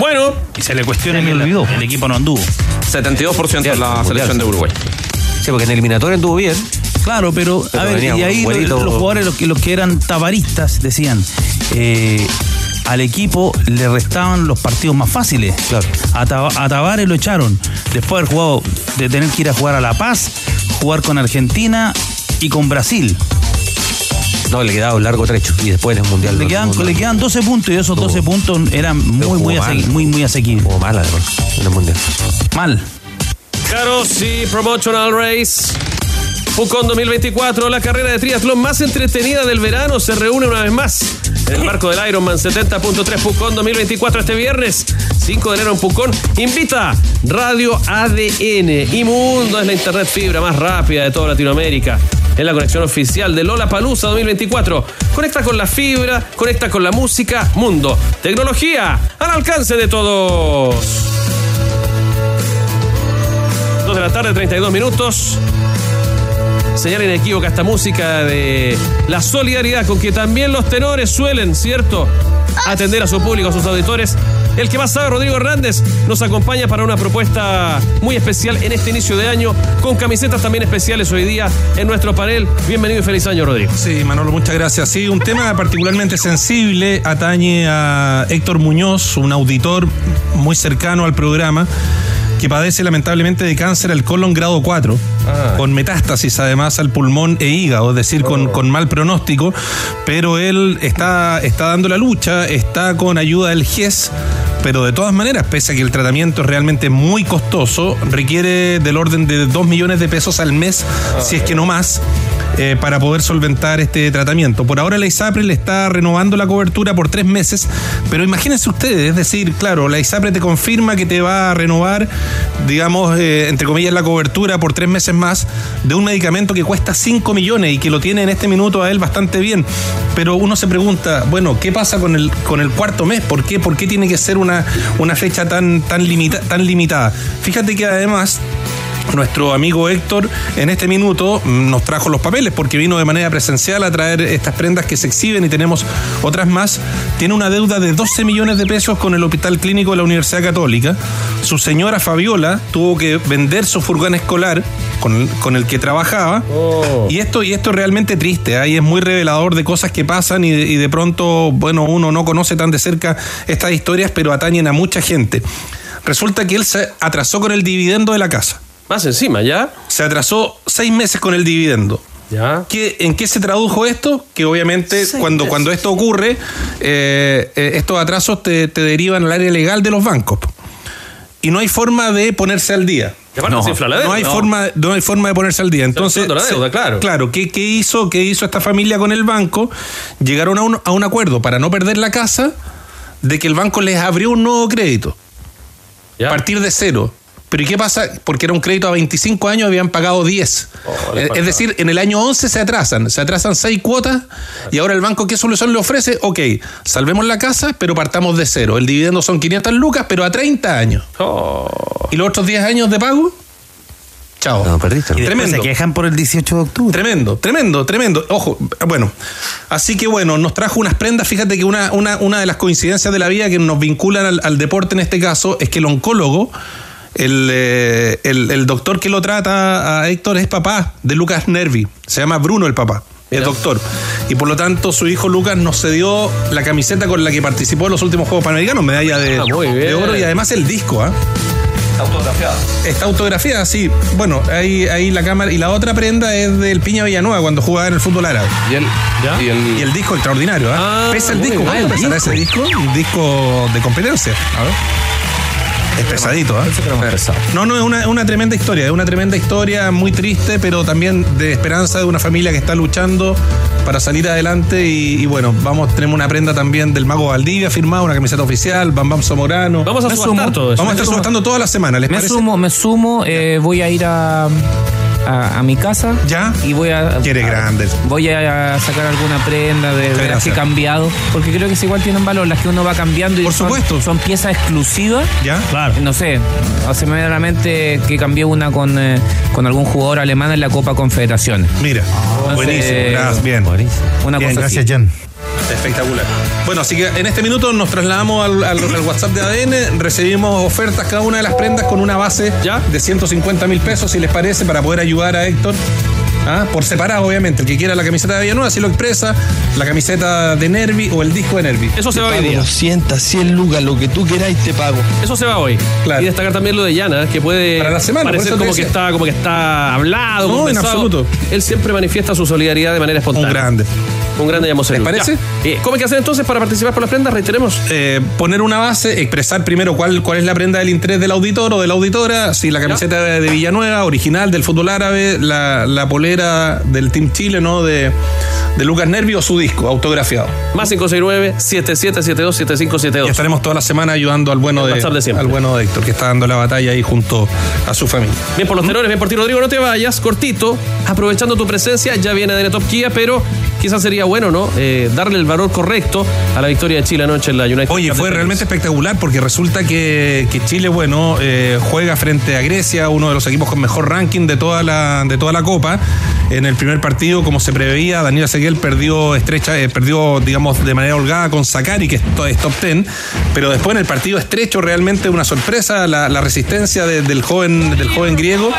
Bueno, Y se le cuestiona que el, el equipo no anduvo. 72% en la Mundial, selección de Uruguay. Sí, porque en eliminatoria anduvo bien. Claro, pero, Pero a ver, y ahí lo- vuelito- los jugadores, los que, los que eran tabaristas, decían, eh, al equipo le restaban los partidos más fáciles. Claro. A, Taba- a Tavares lo echaron. Después de haber jugado, de tener que ir a jugar a La Paz, jugar con Argentina y con Brasil. No, le quedaba un largo trecho. Y después en el mundial. Le no- quedan, no- le quedan 12 puntos y esos 12 puntos eran muy, muy, muy, muy asequibles. Mal además en el mundial. Mal. Claro, sí, Promotional Race. Pucón 2024, la carrera de triatlón más entretenida del verano, se reúne una vez más en el marco del Ironman 70.3 Pucón 2024 este viernes, 5 de enero en Pucón. Invita Radio ADN y Mundo es la internet fibra más rápida de toda Latinoamérica. Es la conexión oficial de Lola Palusa 2024. Conecta con la fibra, conecta con la música, mundo, tecnología, al alcance de todos. 2 de la tarde, 32 minutos. Señal inequívoca esta música de la solidaridad con que también los tenores suelen, ¿cierto? Atender a su público, a sus auditores. El que más sabe, Rodrigo Hernández, nos acompaña para una propuesta muy especial en este inicio de año, con camisetas también especiales hoy día en nuestro panel. Bienvenido y feliz año, Rodrigo. Sí, Manolo, muchas gracias. Sí, un tema particularmente sensible atañe a Héctor Muñoz, un auditor muy cercano al programa, que padece lamentablemente de cáncer al colon grado 4, con metástasis además al pulmón e hígado, es decir, con, con mal pronóstico, pero él está, está dando la lucha, está con ayuda del GES. Pero de todas maneras, pese a que el tratamiento es realmente muy costoso, requiere del orden de 2 millones de pesos al mes, si es que no más, eh, para poder solventar este tratamiento. Por ahora la ISAPRE le está renovando la cobertura por tres meses, pero imagínense ustedes, es decir, claro, la ISAPRE te confirma que te va a renovar, digamos, eh, entre comillas, la cobertura por tres meses más de un medicamento que cuesta 5 millones y que lo tiene en este minuto a él bastante bien. Pero uno se pregunta, bueno, ¿qué pasa con el, con el cuarto mes? ¿Por qué? ¿Por qué tiene que ser una, una fecha tan, tan, limita- tan limitada? Fíjate que además nuestro amigo Héctor en este minuto mm, nos trajo los papeles porque vino de manera presencial a traer estas prendas que se exhiben y tenemos otras más. Tiene una deuda de 12 millones de pesos con el Hospital Clínico de la Universidad Católica. Su señora Fabiola tuvo que vender su furgón escolar con el, con el que trabajaba. Y esto y esto es realmente triste. Ahí es muy revelador de cosas que pasan y de, y de pronto, bueno, uno no conoce tan de cerca estas historias, pero atañen a mucha gente. Resulta que él se atrasó con el dividendo de la casa. Más encima, ¿ya? Se atrasó seis meses con el dividendo. ¿Ya? ¿Qué- ¿En qué se tradujo esto? Que obviamente cuando, cuando esto ocurre, eh, eh, estos atrasos te, te derivan al área legal de los bancos. Y no hay forma de ponerse al día. No deuda, hay no. forma, no hay forma de ponerse al día. Entonces, la deuda, claro. Claro, ¿qué, qué hizo, ¿qué hizo esta familia con el banco? Llegaron a un, a un acuerdo para no perder la casa de que el banco les abrió un nuevo crédito. A partir de cero. Pero ¿y qué pasa? Porque era un crédito a 25 años, habían pagado 10. Oh, le es, decir, en el año 11 se atrasan, se atrasan 6 cuotas y ahora el banco ¿qué solución le ofrece? Ok, salvemos la casa, pero partamos de cero. El dividendo son 500 lucas, pero a 30 años. Oh. ¿Y los otros 10 años de pago? Chao. No, perdiste. Y después se quejan por el 18 de octubre. Tremendo, tremendo, tremendo. Ojo, bueno. Así que bueno, nos trajo unas prendas. Fíjate que una, una, una de las coincidencias de la vida que nos vinculan al, al deporte en este caso es que el oncólogo, el, eh, el, el doctor que lo trata a Héctor es papá de Lucas Nervi. Se llama Bruno el papá. Es doctor. Y por lo tanto, su hijo Lucas nos cedió la camiseta con la que participó en los últimos Juegos Panamericanos, medalla de, Ah, de oro y además el disco, ¿ah? autografiada. Está autografiada, sí. Bueno, ahí, ahí la cámara. Y la otra prenda es del Piña Villanueva cuando jugaba en el fútbol árabe. Y el, y el, y el disco extraordinario, ¿eh? Ah, pesa el disco. ¿cuánto Ah, el pesará ese disco? Un disco de competencia. A ver. Es pesadito, ¿eh? No, no, es una, una tremenda historia, es una tremenda historia muy triste, pero también de esperanza de una familia que está luchando para salir adelante y, y bueno, vamos, tenemos una prenda también del Mago Valdivia firmada, una camiseta oficial, Bam Bam Zamorano. Vamos a subastar todo eso. Vamos a estar subastando toda la semana, ¿les Me parece? sumo, me sumo, eh, voy a ir a, a, a mi casa. ¿Ya? Y voy a. Quiere a- grande. Voy a sacar alguna prenda de, de las que he cambiado. Porque creo que es igual tienen valor, las que uno va cambiando y Por son, supuesto. son piezas exclusivas. ¿Ya? Claro. No sé, hace me viene a la mente que cambié una con, eh, con algún jugador alemán en la Copa Confederaciones. Mira, Entonces, buenísimo, gracias, bien. Una Bien, cosa gracias, así. Jen. Espectacular. Bueno, así que en este minuto nos trasladamos al, al- al WhatsApp de ADN, recibimos ofertas cada una de las prendas con una base ¿Ya? de 150 mil pesos, si les parece, para poder ayudar a Héctor. ¿Ah? Por separado, obviamente. El que quiera la camiseta de Villanueva, así lo expresa, la camiseta de Nervi o el disco de Nervi. Eso se va hoy día. 200, 100 lucas, lo que tú queráis te pago. Eso se va hoy. Claro. Y destacar también lo de Yana, que puede Para la semana, parecer como que, está, como que está hablado, No, en absoluto. Él siempre manifiesta su solidaridad de manera espontánea. Un grande. Un grande llamó ¿Les parece? Eh, ¿Cómo hay que hacer entonces para participar por las prendas? Reiteremos. Eh, poner una base, expresar primero cuál, cuál es la prenda del interés del auditor o de la auditora, si la camiseta de, de Villanueva, original del fútbol árabe, la, la polera del Team Chile, ¿no? De, de Lucas Nervi o su disco, autografiado. Más 569-7772-7572. Y estaremos toda la semana ayudando al bueno, de, de al bueno de Héctor, que está dando la batalla ahí junto a su familia. Bien por los tenores, bien por ti, Rodrigo. No te vayas, cortito. Aprovechando tu presencia, ya viene ADN Top Kia, pero quizás sería bueno, ¿no? Eh, darle el valor correcto a la victoria de Chile anoche en la United. Oye, Cup fue realmente espectacular porque resulta que, que Chile, bueno, eh, juega frente a Grecia, uno de los equipos con mejor ranking de toda la, de toda la Copa. En el primer partido, como se preveía, Daniel Seguel perdió estrecha, eh, perdió, digamos, de manera holgada con Sakari, que es, to- es top 10. Pero después en el partido estrecho, realmente una sorpresa, la, la resistencia de- del, joven, del joven griego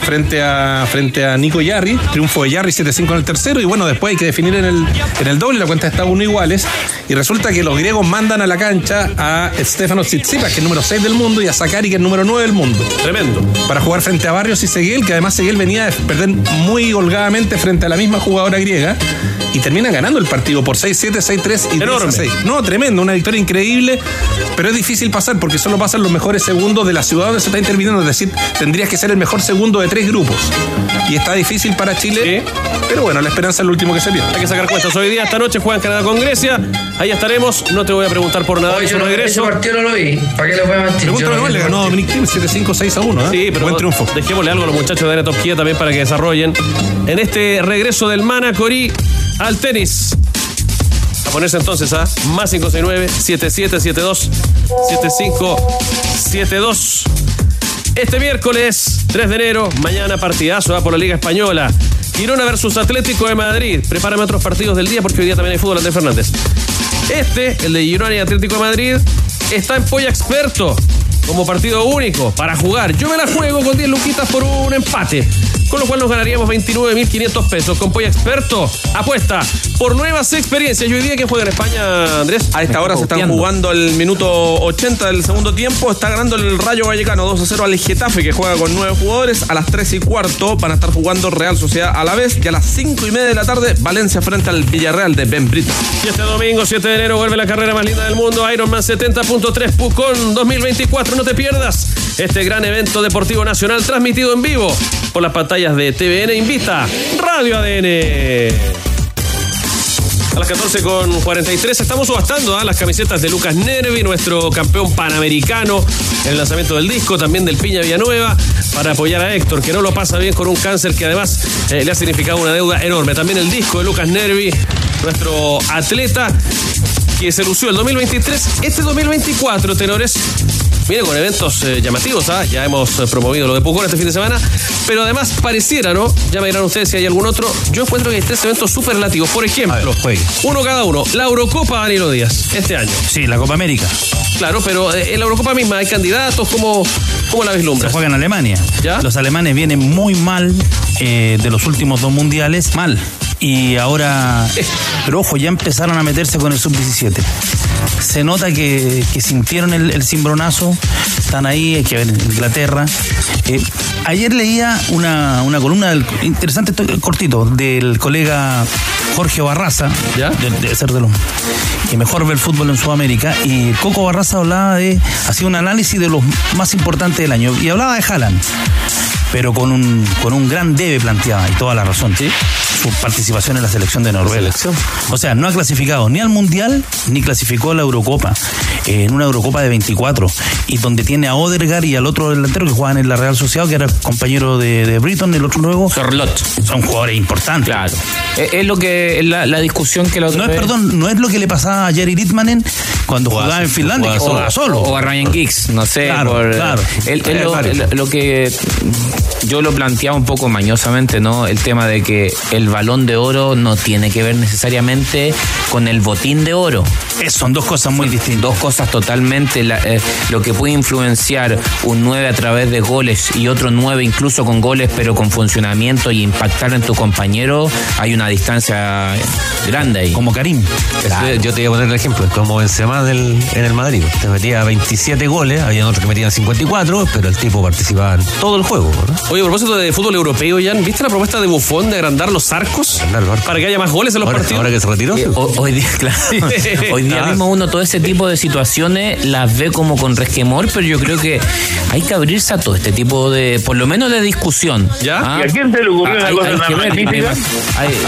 frente a, frente a Nico Yarri. Triunfo de Yarri 7-5 en el tercero. Y bueno, después hay que definir en el, en el doble, la cuenta está uno iguales. Y resulta que los griegos mandan a la cancha a Stefano Tsitsipas, que es el número 6 del mundo, y a Sakari, que es el número 9 del mundo. Tremendo. Para jugar frente a Barrios y Seguel, que además Seguel venía de perder muy holgadamente frente a la misma jugadora griega. Y terminan ganando el partido por 6-7, 6-3 y Enorme. 6 No, tremendo, una victoria increíble, pero es difícil pasar porque solo pasan los mejores segundos de la ciudad donde se está interviniendo. Es decir, tendrías que ser el mejor segundo de tres grupos. Y está difícil para Chile, pero bueno, la esperanza es lo último que se pierde. Hay que sacar cuentas. Hoy día, esta noche, juegan Canadá con Grecia. Ahí estaremos. No te voy a preguntar por nada. Yo no no- regreso. ese partido no lo vi. ¿Para qué le voy a mentir? Pregúntale no le el ganó. Dominic Thiem 7-5, 6 a 1. ¿eh? Sí, pero Buen triunfo. dejémosle algo a los muchachos de Arena Top Kia también para que desarrollen en este regreso del Mana Cori al tenis. A ponerse entonces a más 569 7772 7572. Este miércoles 3 de enero, mañana partidazo por la Liga Española. Girona versus Atlético de Madrid. Prepárame otros partidos del día porque hoy día también hay fútbol, Andrés Fernández. Este, el de Girona y Atlético de Madrid, está en Polla Experto como partido único para jugar. Yo me la juego con 10 luquitas por un empate, con lo cual nos ganaríamos 29.500 pesos. Con Polla Experto, apuesta por nuevas experiencias. Y hoy día, ¿quién juega en España, Andrés? A esta hora se están jugando el minuto 80 del segundo tiempo. Está ganando el Rayo Vallecano 2 a 0 al Getafe, que juega con nueve jugadores. A las 3 y cuarto van a estar jugando Real Sociedad a la vez. Y a las 5 y media de la tarde, Valencia frente al Villarreal de Ben Brito. Y este domingo, 7 de enero, vuelve la carrera más linda del mundo, Ironman 70.3 Pucón 2024. No te pierdas este gran evento deportivo nacional transmitido en vivo por las pantallas de TVN Invita Radio ADN. A las 14 con 43 estamos subastando ¿ah? las camisetas de Lucas Nervi, nuestro campeón panamericano en el lanzamiento del disco, también del Piña Villanueva, para apoyar a Héctor, que no lo pasa bien con un cáncer que además eh, le ha significado una deuda enorme. También el disco de Lucas Nervi, nuestro atleta que se lució el 2023. Este 2024, tenores, viene con eventos eh, llamativos, ¿ah? ya hemos eh, promovido lo de Pucón este fin de semana, pero además pareciera, ¿no? Ya me dirán ustedes si hay algún otro. Yo encuentro que hay tres eventos superlativos. Por ejemplo, uno cada uno. La Eurocopa Danilo Díaz, este año. Sí, la Copa América. Claro, pero eh, en la Eurocopa misma hay candidatos, ¿cómo, cómo la Se vislumbras? juega en Alemania. Los alemanes vienen muy mal de los últimos dos mundiales. Mal. Y ahora, pero ojo, ya empezaron a meterse con el sub-17. Se nota que, que sintieron el, el cimbronazo, están ahí, hay que ver Inglaterra. Eh, ayer leía una, una columna del- interesante, esto- cortito, del colega Jorge Barraza, de- debe ser de los que mejor ve el fútbol en Sudamérica, y Coco Barraza hablaba de, hacía un análisis de los más importantes del año, y hablaba de Haaland pero con un, con un gran debe planteada, y toda la razón. Su participación en la selección de Noruega. O sea, no ha clasificado ni al Mundial ni clasificó a la Eurocopa. eh, en una Eurocopa de 24. Y donde tiene a Odergar y al otro delantero que juegan en la Real Sociedad, que era compañero de, de Britton, el otro nuevo. Sorlot. Son jugadores importantes. Claro. Es, es lo que es la, la discusión que la otra No es, vez- perdón, no es lo que le pasaba a Jerry Litmanen cuando jugaba en Finlandia, que jugaba solo. O a Ryan Giggs, no sé. Claro, por- claro. Lo que yo lo planteaba un poco mañosamente, ¿no? El tema de que el balón de oro no tiene que ver necesariamente con el botín de oro. son dos cosas muy distintas. Dos cosas totalmente. la- eh, lo que puede influenciar un 9 a través de goles y otro 9 incluso con goles, pero con funcionamiento y impactar en tu compañero, hay una distancia grande ahí. Como Karim. Eso, Yo te voy a poner el ejemplo, como Benzema del, en el Madrid. Te metía 27 goles, había otros que metían 54, pero el tipo participaba en todo el juego. ¿no? Oye, a propósito de fútbol europeo, Jan, ¿viste la propuesta de Buffon de agrandar los arcos? Para que haya más goles en los Ahora- partidos. ahora que se retiró. Eh, ho- Hoy día, claro, hoy día Ah. mismo uno todo ese tipo de situaciones las ve como con resquemor, pero yo creo que hay que abrirse a todo este tipo de, por lo menos de discusión. ¿Ya? ¿Y a quién se le ocurrió una cosa tan magnífica?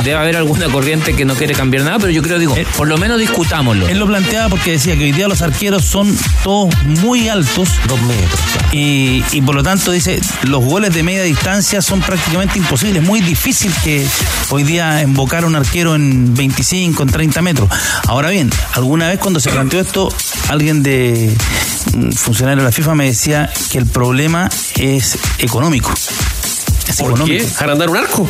debe haber alguna corriente que no quiere cambiar nada, pero yo creo, digo, por lo menos discutámoslo. Él lo planteaba porque decía que hoy día los arqueros son todos muy altos. Dos metros. Y, y por lo tanto dice, los goles de media distancia son prácticamente imposibles. Es muy difícil que hoy día invocar a un arquero en 25, en 30 metros. Ahora bien, alguna vez cuando se planteó esto, alguien de un funcionario de la FIFA me decía que el problema es económico. Es ¿Por económico. qué? ¿Agrandar un arco?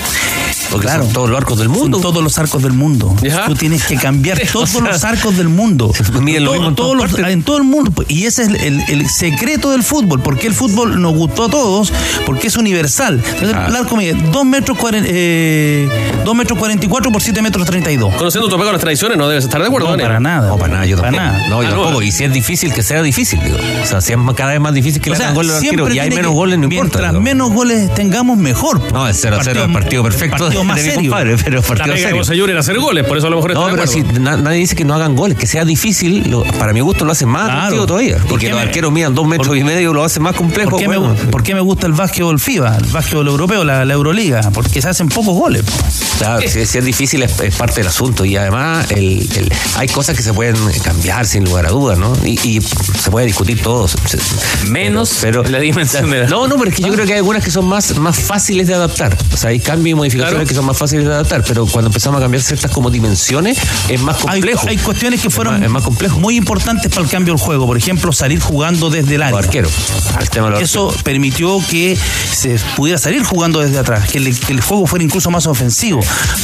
Porque Claro. son todos los arcos del mundo. Son todos los arcos del mundo. Tú tienes que cambiar todos sea, los arcos del mundo. miden lo Todo- mismo en todos los- en todo el mundo. Y ese es el, el- el secreto del fútbol. Porque el fútbol nos gustó a todos, porque es universal. Entonces, el arco mide 2 metros, cuaren- eh, 2 metros 44 por 7 metros 32. Conociendo tu apego a las tradiciones, no debes estar de acuerdo, No, para nada. No, para nada, yo Para tampoco. nada. No, yo Ah, no. Y si es difícil, que sea difícil, digo. O sea, si es cada vez más difícil que le O sea, hagan goles al siempre arquero y hay menos que- goles, no importa. Mientras digo. menos goles tengamos, mejor. No, es 0 a 0 el partido perfecto partido de, más de mi serio. compadre, pero La partido de serio. Bosellur era hacer goles, por eso a lo mejor No, pero si na- nadie dice que no hagan goles, que sea difícil, lo- para mi gusto lo hace más Claro. todavía. ¿Por Y que qué los me- arqueros midan dos metros y medio lo hace más complejo. ¿Por qué, bueno. me, por qué me gusta el básquetbol FIBA, el básquetbol europeo, la, la Euroliga? Porque se hacen pocos goles. po. Claro, si, si es difícil es, es parte del asunto y además el- el- hay cosas que se pueden cambiar sin lugar a dudas, ¿no? Y, y se puede discutir todo. se- se- Menos pero, la dimensión de la- No, no, pero es que yo creo que hay algunas que son más, más fáciles de adaptar. O sea, hay cambios y modificaciones Claro. que son más fáciles de adaptar, pero cuando empezamos a cambiar ciertas como dimensiones es más complejo. hay cuestiones que fueron más- es más complejo. muy importantes para el cambio del juego. Por ejemplo, salir jugando desde el área. Los arqueros. El tema de los Eso permitió que se pudiera salir jugando desde atrás, que el, que el juego fuera incluso más ofensivo.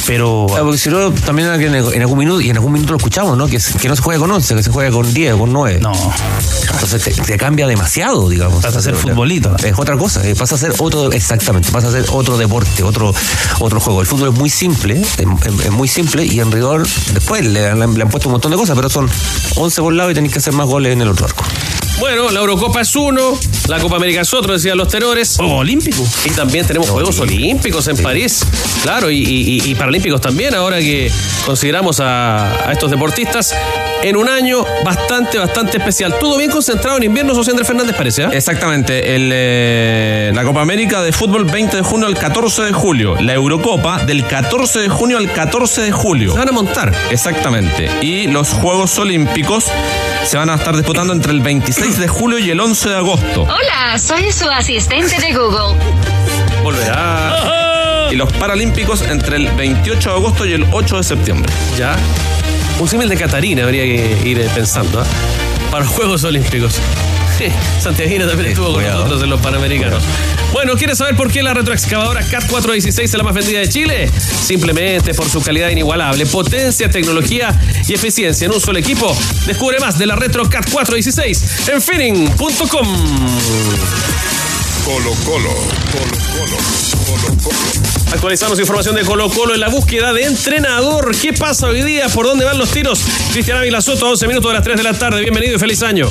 Pero Claro, porque si no, también en, algún minuto, y en algún minuto lo escuchamos, ¿no? Que, no se juega con 11, que se juega con 10, con 9. no, Entonces te, te cambia demasiado, digamos. Pasa a ser futbolito. Es otra cosa, eh, pasa a ser otro, exactamente, pasa a ser otro deporte, otro, otro juego. El fútbol es muy simple, es, muy simple y en rigor después le, han- le han puesto un montón de cosas, pero son 11 por lado y tenéis que hacer más goles en el otro arco. Bueno, la Eurocopa es uno, la Copa América es otro, decían los tenores. Juegos Olímpicos. Y también tenemos Juegos Olímpicos en París. Claro, y, y- y Paralímpicos también, ahora que consideramos a, a estos deportistas en un año bastante, bastante especial. Todo bien concentrado en invierno, José Andrés Fernández parece, ¿ah? Exactamente, el, eh, la Copa América de fútbol 20 de junio al 14 de julio, la Eurocopa del 14 de junio al 14 de julio. Se van a montar. Exactamente, y los Juegos Olímpicos se van a estar disputando entre el 26 de julio y el 11 de agosto. Hola, soy su asistente de Google. Volverá. Y los Paralímpicos entre el 28 de agosto y el 8 de septiembre. Ya. Un símil de Catarina habría que ir eh, pensando, ¿ah? Para los Juegos Olímpicos. Santiaguina también estuvo con nosotros en los Panamericanos. Bueno, ¿quieres saber por qué la retroexcavadora CAT 416 es la más vendida de Chile? Simplemente por su calidad inigualable, potencia, tecnología y eficiencia en un solo equipo. Descubre más de la retro CAT 416 en finning.com. Colo Colo, Colo Colo, Colo Colo. Actualizamos información de Colo Colo en la búsqueda de entrenador. ¿Qué pasa hoy día? ¿Por dónde van los tiros? Cristian Ávila Soto, 11 minutos de las 3 de la tarde. Bienvenido y feliz año.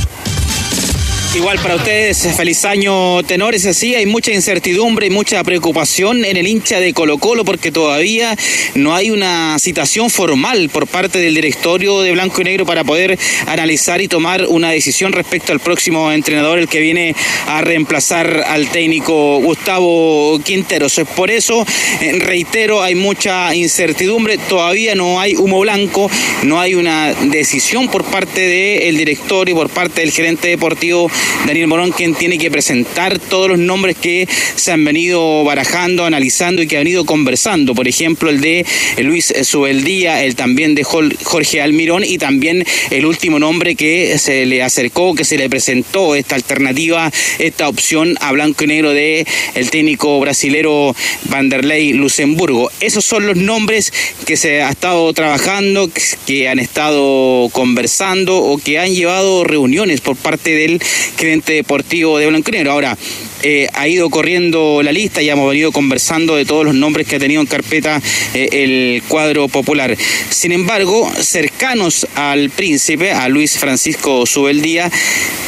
Igual para ustedes, feliz año tenores, así hay mucha incertidumbre y mucha preocupación en el hincha de Colo Colo porque todavía no hay una citación formal por parte del directorio de Blanco y Negro para poder analizar y tomar una decisión respecto al próximo entrenador, el que viene a reemplazar al técnico Gustavo Quinteros. Por eso, eh, reitero, hay mucha incertidumbre, todavía no hay humo blanco, no hay una decisión por parte del directorio, por parte del gerente deportivo Daniel Morón, quien tiene que presentar todos los nombres que se han venido barajando, analizando y que han venido conversando. Por ejemplo, el de Luis Subeldía, el también de Jorge Almirón y también el último nombre que se le acercó, que se le presentó esta alternativa, esta opción a blanco y negro de el técnico brasilero Vanderlei Luxemburgo. Esos son los nombres que se ha estado trabajando, que han estado conversando o que han llevado reuniones por parte del gerente deportivo de Blanco Ahora, eh, ha ido corriendo la lista, ya hemos venido conversando de todos los nombres que ha tenido en carpeta eh, el cuadro popular. Sin embargo, cercanos al príncipe, a Luis Francisco Subeldía,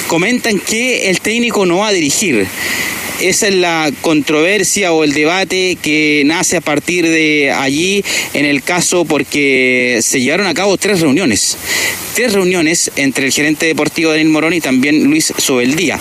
comentan que el técnico no va a dirigir. Esa es la controversia o el debate que nace a partir de allí en el caso porque se llevaron a cabo tres reuniones tres reuniones entre el gerente deportivo Daniel Morón y también Luis Sobeldía.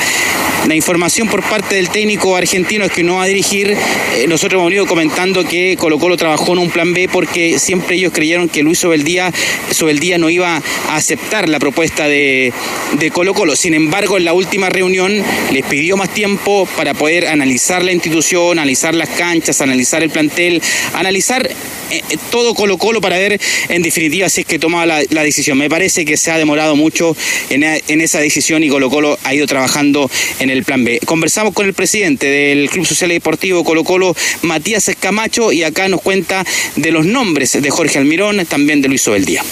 La información por parte del técnico argentino es que no va a dirigir. Eh, nosotros hemos venido comentando que Colo Colo trabajó en un plan B porque siempre ellos creyeron que Luis Sobeldía, Sobeldía no iba a aceptar la propuesta de, de Colo Colo. Sin embargo, en la última reunión les pidió más tiempo para poder analizar la institución, analizar las canchas, analizar el plantel, analizar eh, todo Colo Colo para ver en definitiva si es que tomaba la, decisión. Me parece que se ha demorado mucho en, en, esa decisión y Colo Colo ha ido trabajando en el plan B. Conversamos con el presidente del Club Social y Deportivo Colo Colo, Matías Escamacho, y acá nos cuenta de los nombres de Jorge Almirón, también de Luis Obeldía.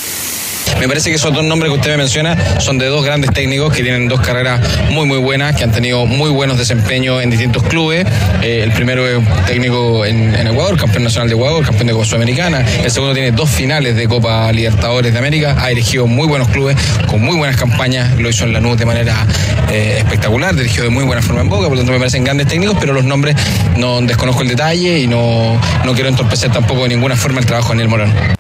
Me parece que esos dos nombres que usted me menciona son de dos grandes técnicos que tienen dos carreras muy muy buenas, que han tenido muy buenos desempeños en distintos clubes. Eh, el primero es técnico en, Ecuador, campeón nacional de Ecuador, campeón de Copa Sudamericana. El segundo tiene dos finales de Copa Libertadores de América. Ha dirigido muy buenos clubes con muy buenas campañas. Lo hizo en la de manera eh, espectacular, dirigió de muy buena forma en Boca, por lo tanto me parecen grandes técnicos, pero los nombres no desconozco el detalle y no, no quiero entorpecer tampoco de ninguna forma el trabajo en el Morón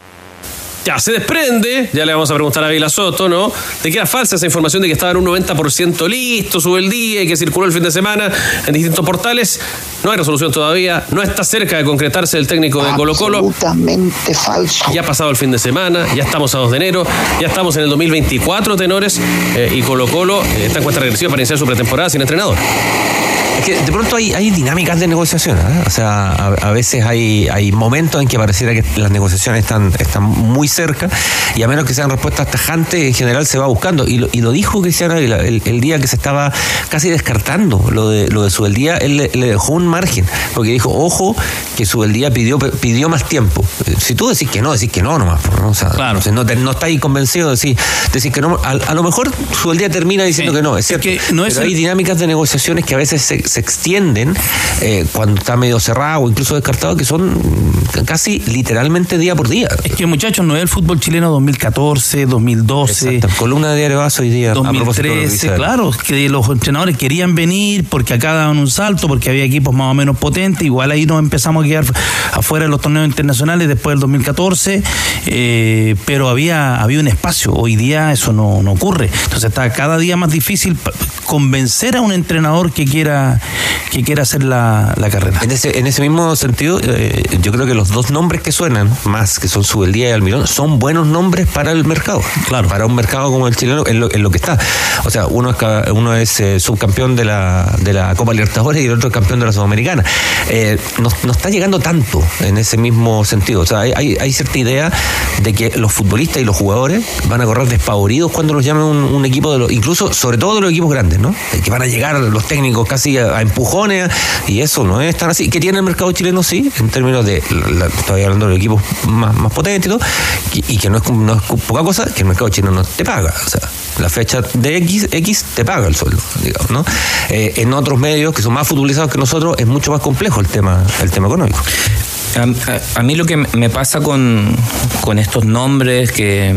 ya se desprende, ya le vamos a preguntar a Vila Soto, ¿no? De que era falsa esa información de que estaba en un 90% listo, sube el día y que circuló el fin de semana en distintos portales. No hay resolución todavía, no está cerca de concretarse el técnico de Colo Colo. Absolutamente falso. Ya ha pasado el fin de semana, ya estamos a 2 de enero, ya estamos en el 2024, tenores, eh, y Colo Colo eh, está en cuenta regresiva para iniciar su pretemporada sin entrenador. Es que de pronto hay, hay dinámicas de negociación, ¿eh? o sea, a, veces hay, hay momentos en que pareciera que las negociaciones están, están muy cerca y a menos que sean respuestas tajantes, en general se va buscando. Y lo, y lo dijo Cristiano el, el, día que se estaba casi descartando lo de, lo de Subeldía, él le, dejó un margen, porque dijo, ojo, que Subeldía pidió, pidió más tiempo. Si tú decís que no, decís que no nomás. O sea, claro. no, no estáis convencido de decir, decir que no. A, lo mejor Subeldía termina diciendo que no, es cierto. Que no es pero hay dinámicas de negociaciones que a veces se, se extienden eh, cuando está medio cerrado o incluso descartado, que son casi literalmente día por día. Es que muchachos, no es el fútbol chileno 2014, 2012. Exacto. Columna de Diario Vaso hoy día. 2013, claro, que los entrenadores querían venir porque acá daban un salto, porque había equipos más o menos potentes. Igual ahí nos empezamos a quedar afuera de los torneos internacionales después del 2014, eh, pero había, había un espacio. Hoy día eso no, no ocurre. Entonces está cada día más difícil convencer a un entrenador que quiera que quiera hacer la, carrera. En ese, en ese mismo sentido, eh, yo creo que los dos nombres que suenan, más que son Subeldía y Almirón, son buenos nombres para el mercado. Claro. Para un mercado como el chileno, en lo, en lo que está. O sea, uno es, uno es eh, subcampeón de la, de la Copa Libertadores y el otro es campeón de la Sudamericana. Eh, no, está llegando tanto en ese mismo sentido. O sea, hay, hay, cierta idea de que los futbolistas y los jugadores van a correr despavoridos cuando los llame un, equipo de los, incluso sobre todo de los equipos grandes, ¿no? Que van a llegar los técnicos casi a, empujones y eso no es tan así. Que tiene el mercado chileno, sí, en términos de, estoy hablando de los equipos más, más potentes y todo, y, que no es, no es poca cosa, que el mercado chileno no te paga. O sea, la fecha de X, X te paga el sueldo, digamos, ¿no? Eh, en otros medios que son más futbolizados que nosotros es mucho más complejo el tema, el tema económico. A, mí lo que me pasa con, con estos nombres que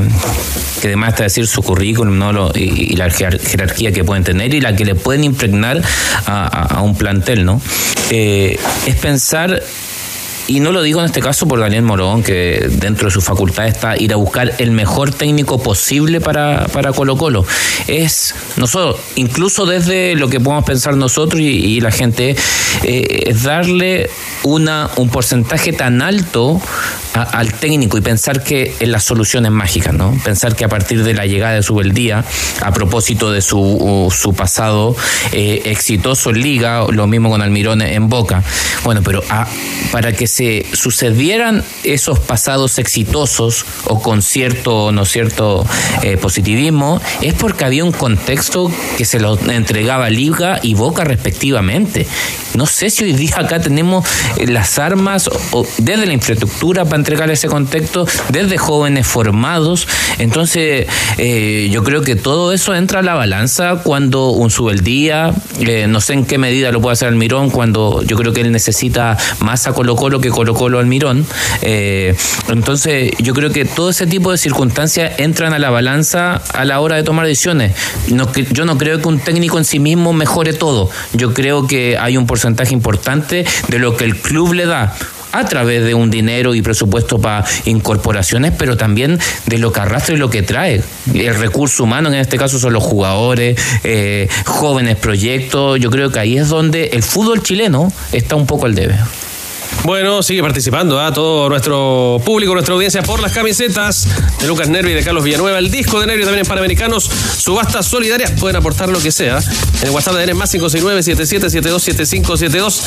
que además está decir su currículum ¿no? Lo- y, la jer- jerarquía que pueden tener y la que le pueden impregnar a, a- a un plantel, ¿no? Eh, es pensar y no lo digo en este caso por Daniel Morón, que dentro de su facultad está ir a buscar el mejor técnico posible para, para Colo Colo. Es nosotros, incluso desde lo que podemos pensar nosotros y, la gente, eh, es darle una, un porcentaje tan alto a- al técnico y pensar que en las soluciones mágicas, ¿no? Pensar que a partir de la llegada de Subeldía, a propósito de su, su pasado eh, exitoso en Liga, lo mismo con Almirón en Boca. Bueno, pero a- para que se sucedieran esos pasados exitosos o con cierto, ¿no cierto?, eh, positivismo, es porque había un contexto que se lo entregaba Liga y Boca respectivamente. No sé si hoy día acá tenemos eh, las armas o, desde la infraestructura para entregar ese contexto, desde jóvenes formados. Entonces, eh, yo creo que todo eso entra a la balanza cuando un subeldía, eh, no sé en qué medida lo puede hacer Almirón, cuando yo creo que él necesita más a Colo Colo que Colo Colo Almirón. Eh, entonces, yo creo que todo ese tipo de circunstancias entran a la balanza a la hora de tomar decisiones. No, yo no creo que un técnico en sí mismo mejore todo. Yo creo que hay un porcentaje importante de lo que el club le da a través de un dinero y presupuesto para incorporaciones, pero también de lo que arrastra y lo que trae. El recurso humano, en este caso, son los jugadores, eh, jóvenes proyectos. Yo creo que ahí es donde el fútbol chileno está un poco al debe. Bueno, sigue participando a todo nuestro público, nuestra audiencia por las camisetas de Lucas Nervi y de Carlos Villanueva. El disco de Nervi también en Panamericanos. Subastas solidarias pueden aportar lo que sea. En el WhatsApp de N más 569-7772-7572.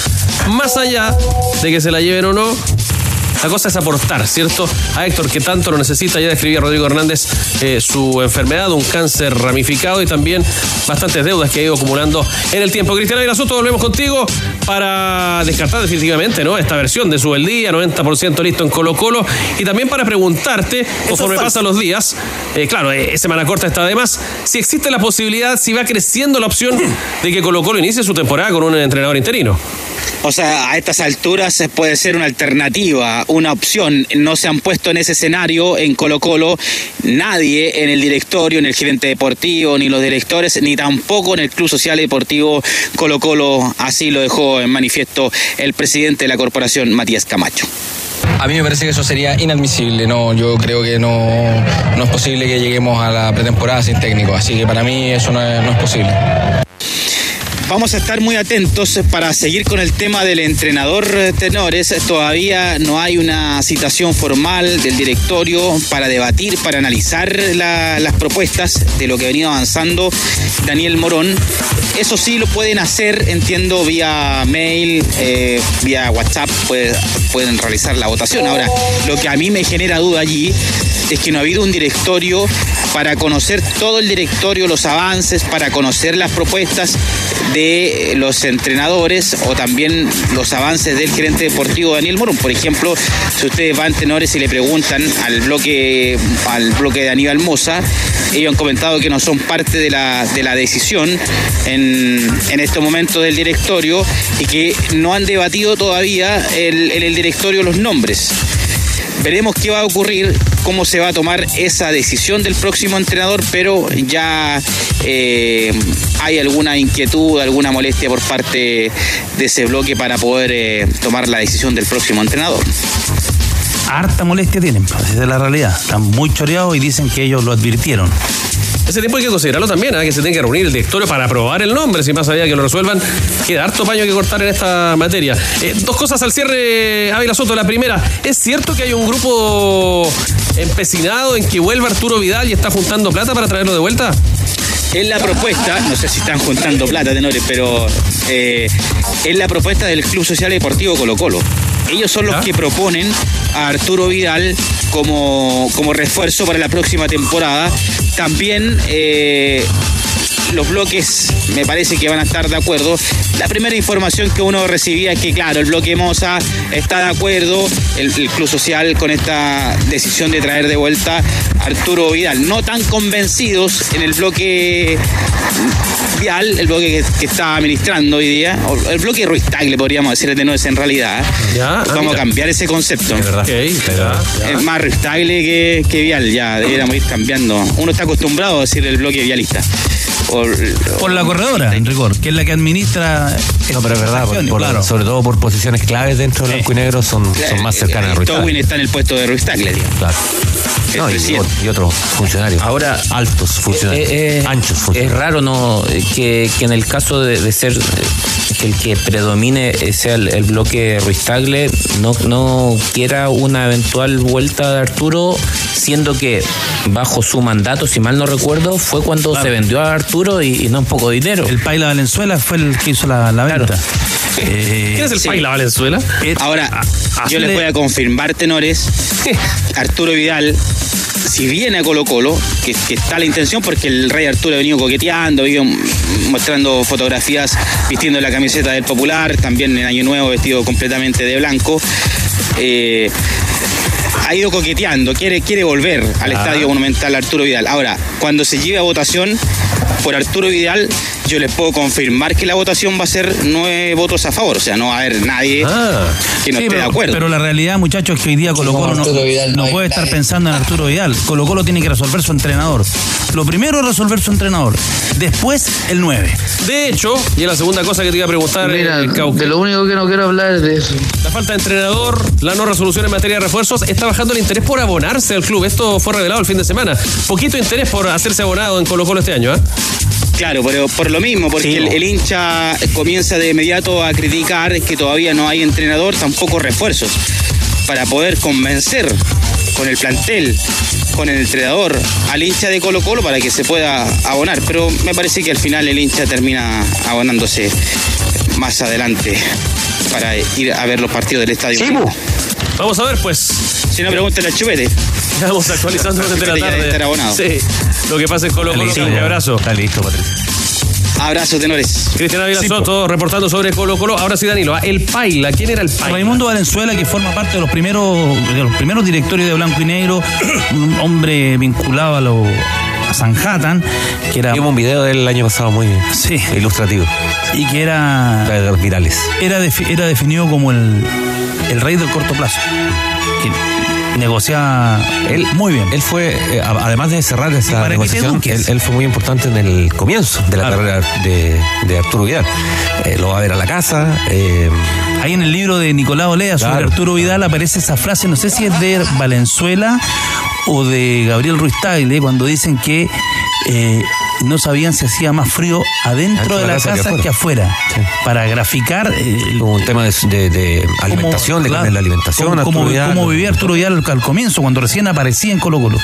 Más allá de que se la lleven o no. La cosa es aportar, ¿cierto? A Héctor, que tanto lo necesita. Ya describía Rodrigo Hernández eh, su enfermedad, un cáncer ramificado y también bastantes deudas que ha ido acumulando en el tiempo. Cristiano Asunto, volvemos contigo para descartar definitivamente ¿no? esta versión de su el día, 90% listo en Colo Colo. Y también para preguntarte, conforme pasan los días, eh, claro, eh, semana corta está además, si existe la posibilidad, si va creciendo la opción de que Colo Colo inicie su temporada con un entrenador interino. O sea, a estas alturas puede ser una alternativa, una opción. No se han puesto en ese escenario en Colo Colo nadie en el directorio, en el gerente deportivo, ni los directores, ni tampoco en el Club Social Deportivo Colo Colo. Así lo dejó en manifiesto el presidente de la corporación, Matías Camacho. A mí me parece que eso sería inadmisible, no, yo creo que no, no es posible que lleguemos a la pretemporada sin técnico, así que para mí eso no es, no es posible. Vamos a estar muy atentos para seguir con el tema del entrenador Tenores. Todavía no hay una citación formal del directorio para debatir, para analizar la- las propuestas de lo que ha venido avanzando Daniel Morón. Eso sí lo pueden hacer, entiendo, vía mail, eh, vía WhatsApp, puede- pueden realizar la votación. Ahora, lo que a mí me genera duda allí es que no ha habido un directorio para conocer todo el directorio, los avances, para conocer las propuestas de los entrenadores o también los avances del gerente deportivo Daniel Morón. Por ejemplo, si ustedes van tenores y le preguntan al bloque, al bloque de Aníbal Moza, ellos han comentado que no son parte de la, de la decisión en, en estos momentos del directorio y que no han debatido todavía el- en el directorio los nombres. Veremos qué va a ocurrir, cómo se va a tomar esa decisión del próximo entrenador, pero ya eh, hay alguna inquietud, alguna molestia por parte de ese bloque para poder eh, tomar la decisión del próximo entrenador. Harta molestia tienen, pues, esa es la realidad. Están muy choreados y dicen que ellos lo advirtieron. Ese tiempo hay que considerarlo también, ¿ah? que se tiene que reunir el directorio para aprobar el nombre, si más allá que lo resuelvan. Queda harto paño que cortar en esta materia. Eh, dos cosas al cierre, Ávila Soto. La primera, ¿es cierto que hay un grupo empecinado en que vuelva Arturo Vidal y está juntando plata para traerlo de vuelta? Es la propuesta, no sé si están juntando plata, tenores, pero eh, es la propuesta del Club Social y Deportivo Colo Colo. Ellos son los que proponen a Arturo Vidal como, como refuerzo para la próxima temporada. También eh, los bloques me parece que van a estar de acuerdo. La primera información que uno recibía es que, claro, el bloque Moza está de acuerdo, el, el Club Social, con esta decisión de traer de vuelta a Arturo Vidal. No tan convencidos en el bloque Vial, el bloque que, que está administrando hoy día, o el bloque Ruiz Tagle, podríamos decir, de no es en realidad. ¿eh? Ya, ah, Vamos mira. a cambiar ese concepto. Es verdad. Ok, ya, ya. Es más Ruiz Tagle que, que Vial, ya deberíamos ir cambiando. Uno está acostumbrado a decir el bloque vialista. Por, Por la corredora, en rigor, que es la que administra. No, pero es verdad, por- por- claro. sobre todo por posiciones claves dentro de blanco y negro son, son más cercanas a Ruiz Towin está en el puesto de Ruiz Tagle, digamos. Claro. No, y, y otros funcionarios. Ahora, altos funcionarios. Eh, eh, anchos Es raro no Eh, que, que en el caso de, de ser eh, que el que predomine eh, sea el, el bloque Ruiz Tagle no, no quiera una eventual vuelta de Arturo, siendo que bajo su mandato, si mal no recuerdo, fue cuando se vendió a Arturo y, y no un poco de dinero. El Paila Valenzuela fue el que hizo la, la venta. Eh, ¿Quién es el Sí. Paila Valenzuela? Ahora, así yo les le- voy a confirmar, tenores, Arturo Vidal, si viene a Colo Colo, que, que está la intención, porque el rey Arturo ha venido coqueteando, ha venido mostrando fotografías vistiendo la camiseta del Popular, también en Año Nuevo vestido completamente de blanco. eh, ha ido coqueteando, quiere, quiere volver al Ah. Estadio Monumental Arturo Vidal. Ahora, cuando se lleve a votación por Arturo Vidal, yo les puedo confirmar que la votación va a ser nueve votos a favor, o sea, no va a haber nadie Ah. que no Sí, esté pero, de acuerdo. pero la realidad, muchachos, es que hoy día Colo Colo no, Arturo Vidal no no hay puede estar pensando en Arturo Vidal. Colo Colo tiene que resolver su entrenador. Lo primero es resolver su entrenador. Después, el 9. De hecho, y es la segunda cosa que te iba a preguntar, Mira, eh, Cauque. de lo único que no quiero hablar es de eso. La falta de entrenador, la no resolución en materia de refuerzos, está bajando el interés por abonarse al club. Esto fue revelado el fin de semana. Poquito interés por hacerse abonado en Colo Colo este año, ¿eh? Claro, pero por lo mismo, porque Sí, el, hincha comienza de inmediato a criticar que todavía no hay entrenador, tampoco refuerzos, para poder convencer con el plantel, con el entrenador, al hincha de Colo Colo para que se pueda abonar. Pero me parece que al final el hincha termina abonándose más adelante para ir a ver los partidos del estadio. Vamos a ver, pues. Si no, pregúntale al chupete. Vamos actualizando durante la tarde. estar abonado. Sí. Lo que pasa en Colo Colo. Un abrazo. Está listo, Patricio. Abrazo, tenores. Cristian Ávila Soto reportando sobre Colo Colo. Ahora sí, Danilo. ¿ah? El Paila. ¿Quién era el Paila? Raimundo Valenzuela, que forma parte de los primeros, de los primeros directorios de Blanco y Negro, un hombre vinculado a lo a Sanhattan, que era Vimos un video del año pasado muy sí, ilustrativo. y que era De los virales. era, defi- era definido como el, el rey del corto plazo. Que negociaba Él, muy bien. Él fue, eh, además de cerrar esa negociación, él, él fue muy importante en el comienzo de la carrera de, de Arturo Vidal. Eh, lo va a ver a la casa. eh, Ahí en el libro de Nicolás Olea sobre. Arturo Vidal aparece esa frase, no sé si es de Valenzuela o de Gabriel Ruiz Tagle, cuando dicen que eh, no sabían si hacía más frío adentro de la casa, que afuera. Para graficar eh, como un tema de, de- de alimentación, de claro, cambiar la alimentación. cómo, cómo- Vidal. cómo vivía Arturo Vidal al, al comienzo, cuando recién aparecía en Colo Colo.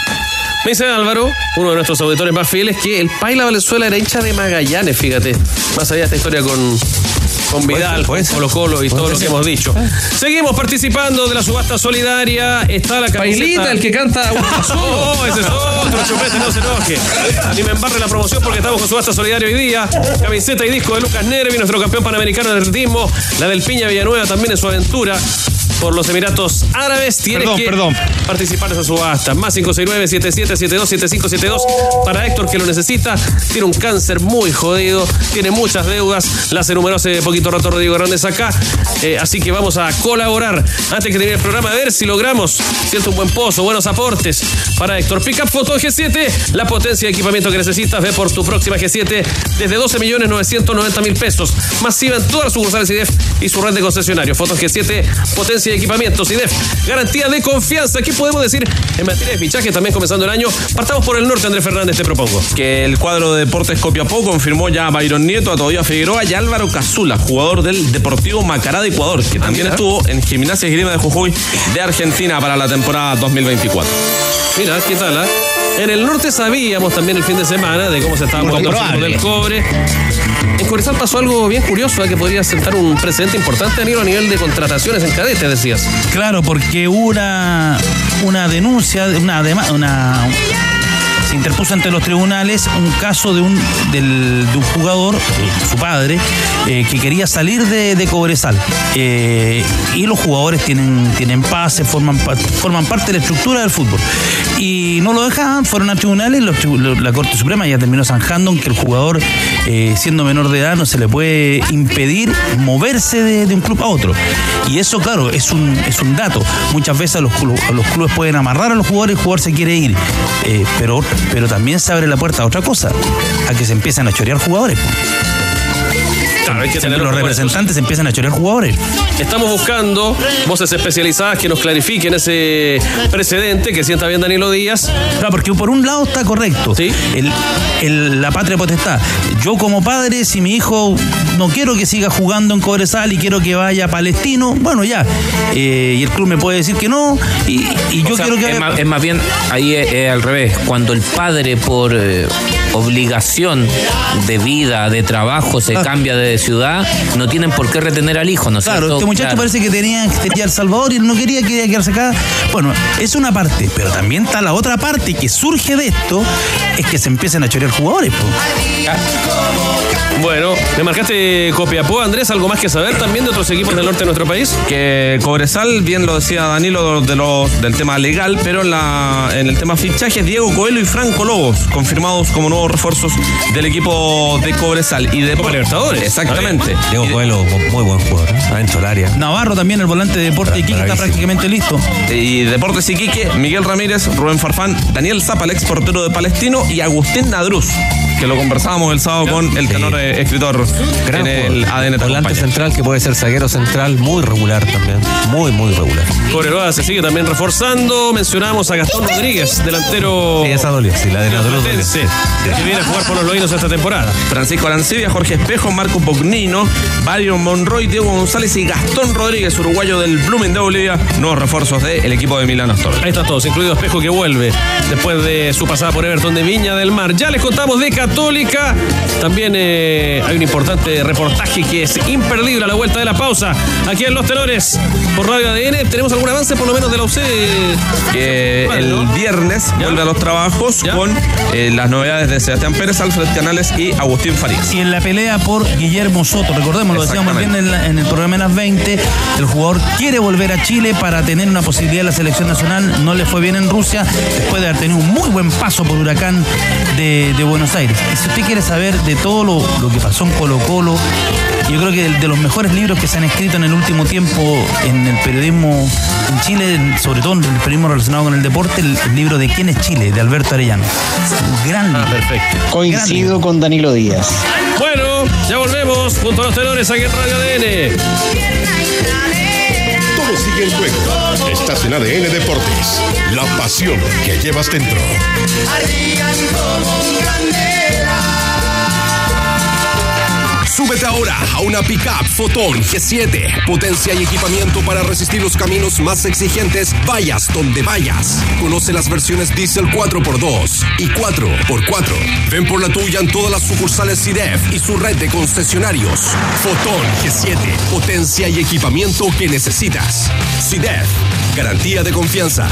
Me dice Álvaro, uno de nuestros auditores más fieles, que el Paila Valenzuela era hincha de Magallanes, fíjate. Más allá de esta historia con, con Vidal, con Colo Colo y todo lo que hemos dicho. Seguimos participando de la subasta solidaria. Está la camiseta. Pailita, el que canta un Oh, ese es otro chupete, no se enoje. Ni me embarre la promoción porque estamos con subasta solidaria hoy día. Camiseta y disco de Lucas Nervi, nuestro campeón panamericano de atletismo. La del Piña Villanueva también en su aventura por los Emiratos Árabes. Tienes Perdón, que perdón. participar de esa subasta. Más 569-7772-7572 para Héctor que lo necesita. Tiene un cáncer muy jodido, tiene muchas deudas. Las enumeró hace poquito rato Rodrigo Hernández acá. Eh, así que vamos a colaborar antes que termine el programa a ver si logramos cierto un buen pozo, buenos aportes para Héctor. Pickup Foto G7, la potencia de equipamiento que necesitas. Ve por tu próxima G7 desde 12 millones 990 mil pesos. Masiva en todas las sucursales IDEF y su red de concesionarios. Fotos G7, potencia de equipamientos IDEF. Garantía de confianza. ¿Qué podemos decir en materia de fichaje? También comenzando el año. Partamos por el norte, Andrés Fernández, te propongo. que el cuadro de Deportes Copiapó confirmó ya a Byron Nieto, a Todavía Figueroa y a Álvaro Casula, jugador del Deportivo Macará de Ecuador, que también mira. estuvo en Gimnasia y Esgrima de Jujuy de Argentina para la temporada 2024. Mira, ¿qué tal? ah? En el norte sabíamos también el fin de semana de cómo se estaba Muy jugando el del cobre. En Corezal pasó algo bien curioso, ¿eh? que podría sentar un precedente importante Danilo, a nivel de contrataciones en cadete, decías. Claro, porque hubo una, una denuncia, una, una se interpuso ante los tribunales un caso de un, del- de un jugador, eh, su padre, eh, que quería salir de, de Cobresal. Y los jugadores tienen, tienen pase, forman, forman parte de la estructura del fútbol. Y no lo dejaban, fueron a tribunales, la Corte Suprema ya terminó zanjando que el jugador eh, siendo menor de edad no se le puede impedir moverse de, un club a otro. Y eso, claro, es un, es un dato. Muchas veces los, los clubes pueden amarrar a los jugadores y el jugador se quiere ir. Eh, pero, pero también se abre la puerta a otra cosa, a que se empiecen a chorear jugadores. Claro, hay que tener los representantes empiezan a chorear jugadores. Estamos buscando voces especializadas que nos clarifiquen ese precedente que sienta bien Danilo Díaz. Claro, porque por un lado está correcto. El- el- la patria potestad. Yo como padre, si mi hijo no quiero que siga jugando en Cobresal y quiero que vaya a Palestino, bueno, ya. Eh, y el club me puede decir que no. Y, y yo O sea, quiero que es, vaya- más, es más bien ahí es, es al revés. Cuando el padre por eh, obligación de vida, de trabajo, se Ah. cambia de ciudad, no tienen por qué retener al hijo, ¿no es Claro, cierto? este muchacho Claro. parece que tenía que ir a El Salvador y él no quería, quería quedarse acá. Bueno, es una parte, pero también está la otra parte que surge de esto, es que se empiecen a chorear jugadores. po. Bueno, me marcaste Copiapó, Andrés, algo más que saber también de otros equipos del norte de nuestro país. Que Cobresal, bien lo decía Danilo de lo- del tema legal, pero en, la, en el tema fichajes, Diego Coelho y Franco Lobos, confirmados como nuevos refuerzos del equipo de Cobresal. Y de Copa Libertadores. Exactamente. Diego Coelho, muy buen jugador, ¿eh? adentro del área. Navarro también, el volante de Deporte de Iquique, está prácticamente listo. Y Deportes Iquique, Miguel Ramírez, Rubén Farfán, Daniel Zapa, el ex portero de Palestino, y Agustín Nadruz, que lo conversábamos el sábado con el tenor eh, escritor Gran en el. ADN te Volante central que puede ser zaguero central, muy regular también. Muy, muy regular. Cobreloa se sigue también reforzando. Mencionamos a Gastón Rodríguez, delantero. Sí, esa dolió, sí, la de dolió. platense, que viene a jugar por los loinos esta temporada. Francisco Arancibia, Jorge Espejo, Marco Pognino, Byron Monroy, Diego González y Gastón Rodríguez, uruguayo del Blooming de Bolivia, nuevos refuerzos del equipo de Milán Astor. Ahí están todos, incluido Espejo que vuelve después de su pasada por Everton de Viña del Mar. Ya les contamos de Católica. También eh, hay un importante reportaje que es imperdible a la vuelta de la pausa. Aquí en Los Tenores por Radio ADN. ¿Tenemos algún avance por lo menos de la UC? que Vale, el viernes vuelve a los trabajos con eh, las novedades de Sebastián Pérez, Alfred Canales y Agustín Farías. Y en la pelea por Guillermo Soto, recordemos, lo decíamos bien en, la- en el programa en las 20, el jugador quiere volver a Chile para tener una posibilidad en la selección nacional, no le fue bien en Rusia, después de haber tenido un muy buen paso por Huracán de, de Buenos Aires. Y si usted quiere saber de todo lo, lo que pasó en Colo Colo, yo creo que de, de los mejores libros que se han escrito en el último tiempo en el periodismo en Chile, sobre todo en el periodismo relacionado con el deporte, el, el libro de ¿Quién es Chile? de Alberto Arellano. Gran libro. perfecto. Coincido con Danilo Díaz. Bueno, ya volvemos junto a los tenores aquí en Radio ADN. Todo sigue en juego. Estás en ADN Deportes. La pasión que llevas dentro. Súbete ahora a una pickup Fotón G7. Potencia y equipamiento para resistir los caminos más exigentes, vayas donde vayas. Conoce las versiones Diesel 4x2 y 4x4. Ven por la tuya en todas las sucursales CIDEF y su red de concesionarios. Fotón G7. Potencia y equipamiento que necesitas. CIDEF. Garantía de confianza.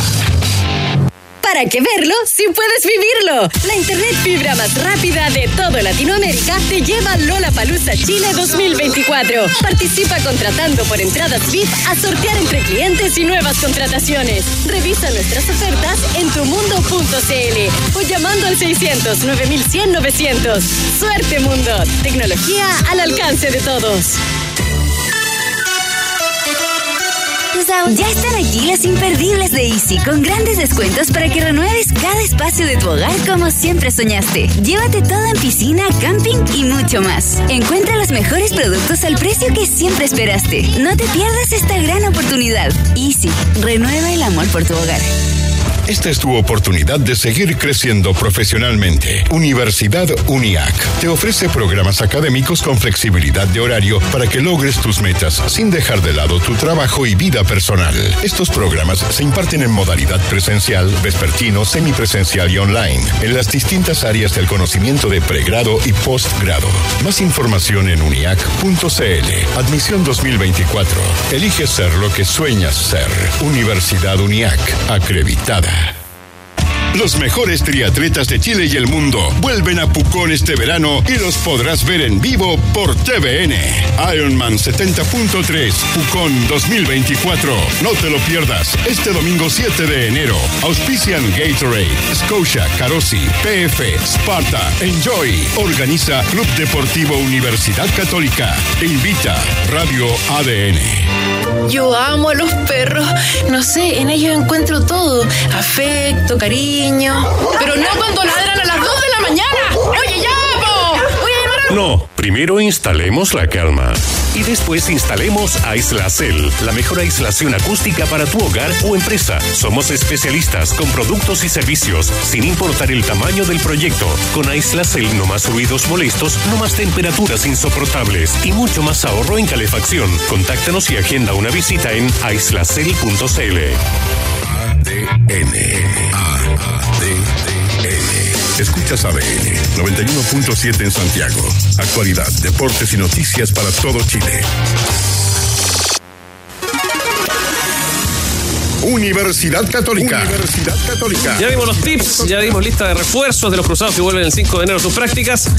¿Para qué verlo si puedes vivirlo? La internet fibra más rápida de todo Latinoamérica te lleva a Lollapalooza Chile 2024. Participa contratando por entradas VIP a sortear entre clientes y nuevas contrataciones. Revisa nuestras ofertas en tumundo.cl o llamando al 600 9100 900. Suerte mundo. Tecnología al alcance de todos. Ya están aquí las imperdibles de Easy con grandes descuentos para que renueves cada espacio de tu hogar como siempre soñaste. Llévate todo en piscina, camping y mucho más. Encuentra los mejores productos al precio que siempre esperaste. No te pierdas esta gran oportunidad. Easy, renueva el amor por tu hogar. Esta es tu oportunidad de seguir creciendo profesionalmente. Universidad UNIAC te ofrece programas académicos con flexibilidad de horario para que logres tus metas sin dejar de lado tu trabajo y vida personal. Estos programas se imparten en modalidad presencial, vespertino, semipresencial y online en las distintas áreas del conocimiento de pregrado y postgrado. Más información en uniac.cl. Admisión 2024. Elige ser lo que sueñas ser. Universidad UNIAC, acreditada. Los mejores triatletas de Chile y el mundo vuelven a Pucón este verano y los podrás ver en vivo por TVN. Ironman 70.3 Pucón 2024. No te lo pierdas. Este domingo 7 de enero. Auspician Gatorade, Scotia, Carosi, PF, Sparta, Enjoy. Organiza Club Deportivo Universidad Católica. Invita Radio ADN. Yo amo a los perros. No sé, en ellos encuentro todo. Afecto, cariño. Pero no cuando ladran a las 2 de la mañana. Oye, ya. Voy a a... No, primero instalemos la calma. Y después instalemos Aislacel, la mejor aislación acústica para tu hogar o empresa. Somos especialistas con productos y servicios, sin importar el tamaño del proyecto. Con Aislacel no más ruidos molestos, no más temperaturas insoportables y mucho más ahorro en calefacción. Contáctanos y agenda una visita en aislacel.cl. ADN. ADN. Escuchas ADN 91.7 en Santiago. Actualidad, deportes y noticias para todo Chile. Universidad Católica. Universidad Católica. Ya vimos los tips, ya dimos lista de refuerzos de los cruzados que vuelven el 5 de enero a sus prácticas,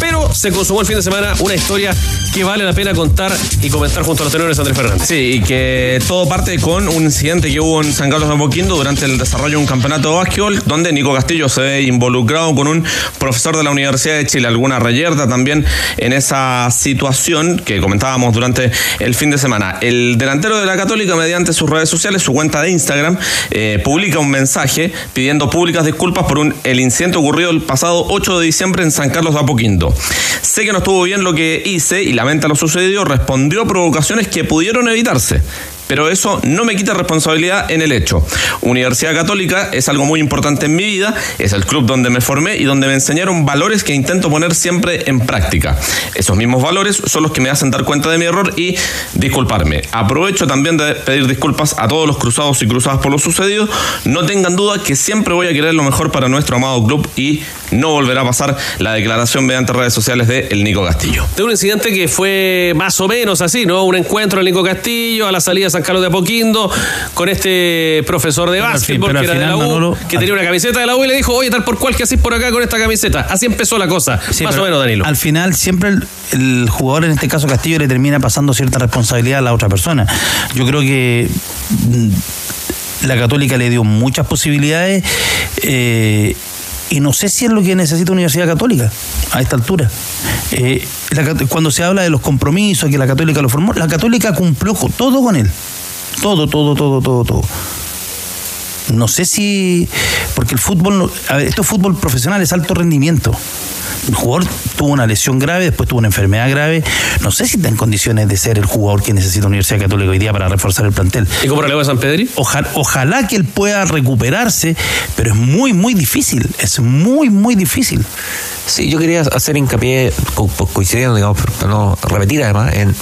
pero se consumó el fin de semana una historia que vale la pena contar y comentar junto a los tenores Andrés Fernández. Sí, y que todo parte con un incidente que hubo en San Carlos de Apoquindo durante el desarrollo de un campeonato de básquetbol, donde Nico Castillo se ve involucrado con un profesor de la Universidad de Chile, alguna reyerta también en esa situación que comentábamos durante el fin de semana. El delantero de la Católica, mediante sus redes sociales, su cuenta de Instagram, eh, publica un mensaje pidiendo públicas disculpas por un, el incidente ocurrido el pasado 8 de diciembre en San Carlos de Apoquindo. Sé que no estuvo bien lo que hice y lamenta lo sucedido, respondió a provocaciones que pudieron evitarse. Pero eso no me quita responsabilidad en el hecho. Universidad Católica es algo muy importante en mi vida, es el club donde me formé y donde me enseñaron valores que intento poner siempre en práctica. Esos mismos valores son los que me hacen dar cuenta de mi error y disculparme. Aprovecho también de pedir disculpas a todos los cruzados y cruzadas por lo sucedido. No tengan duda que siempre voy a querer lo mejor para nuestro amado club y no volverá a pasar la declaración mediante redes sociales de el Nico Castillo. De un incidente que fue más o menos así, ¿no? Un encuentro del Nico Castillo a la salida de San Carlos de Apoquindo con este profesor de básquetbol que al era de la final, U, Manolo, que tenía una camiseta de la U y le dijo, oye, tal por cual que haces por acá con esta camiseta. Así empezó la cosa, Sí, más o menos, Danilo. Al final, siempre el, el jugador, en este caso Castillo, le termina pasando cierta responsabilidad a la otra persona. Yo creo que mm, la Católica le dio muchas posibilidades. eh, y no sé si es lo que necesita Universidad Católica a esta altura. Eh, la cuando se habla de los compromisos que la Católica lo formó, la Católica cumplió todo con él. Todo, todo, todo, todo, todo. No sé si. Porque el fútbol. A ver, esto es fútbol profesional, es alto rendimiento. El jugador tuvo una lesión grave, después tuvo una enfermedad grave. No sé si está en condiciones de ser el jugador que necesita Universidad Católica hoy día para reforzar el plantel. ¿Y cómo relevo de San Pedri? Ojalá, ojalá que él pueda recuperarse, pero es muy, muy difícil. Es muy, muy difícil. Sí, yo quería hacer hincapié, co- co- coincidiendo, digamos, pero no repetir además, en,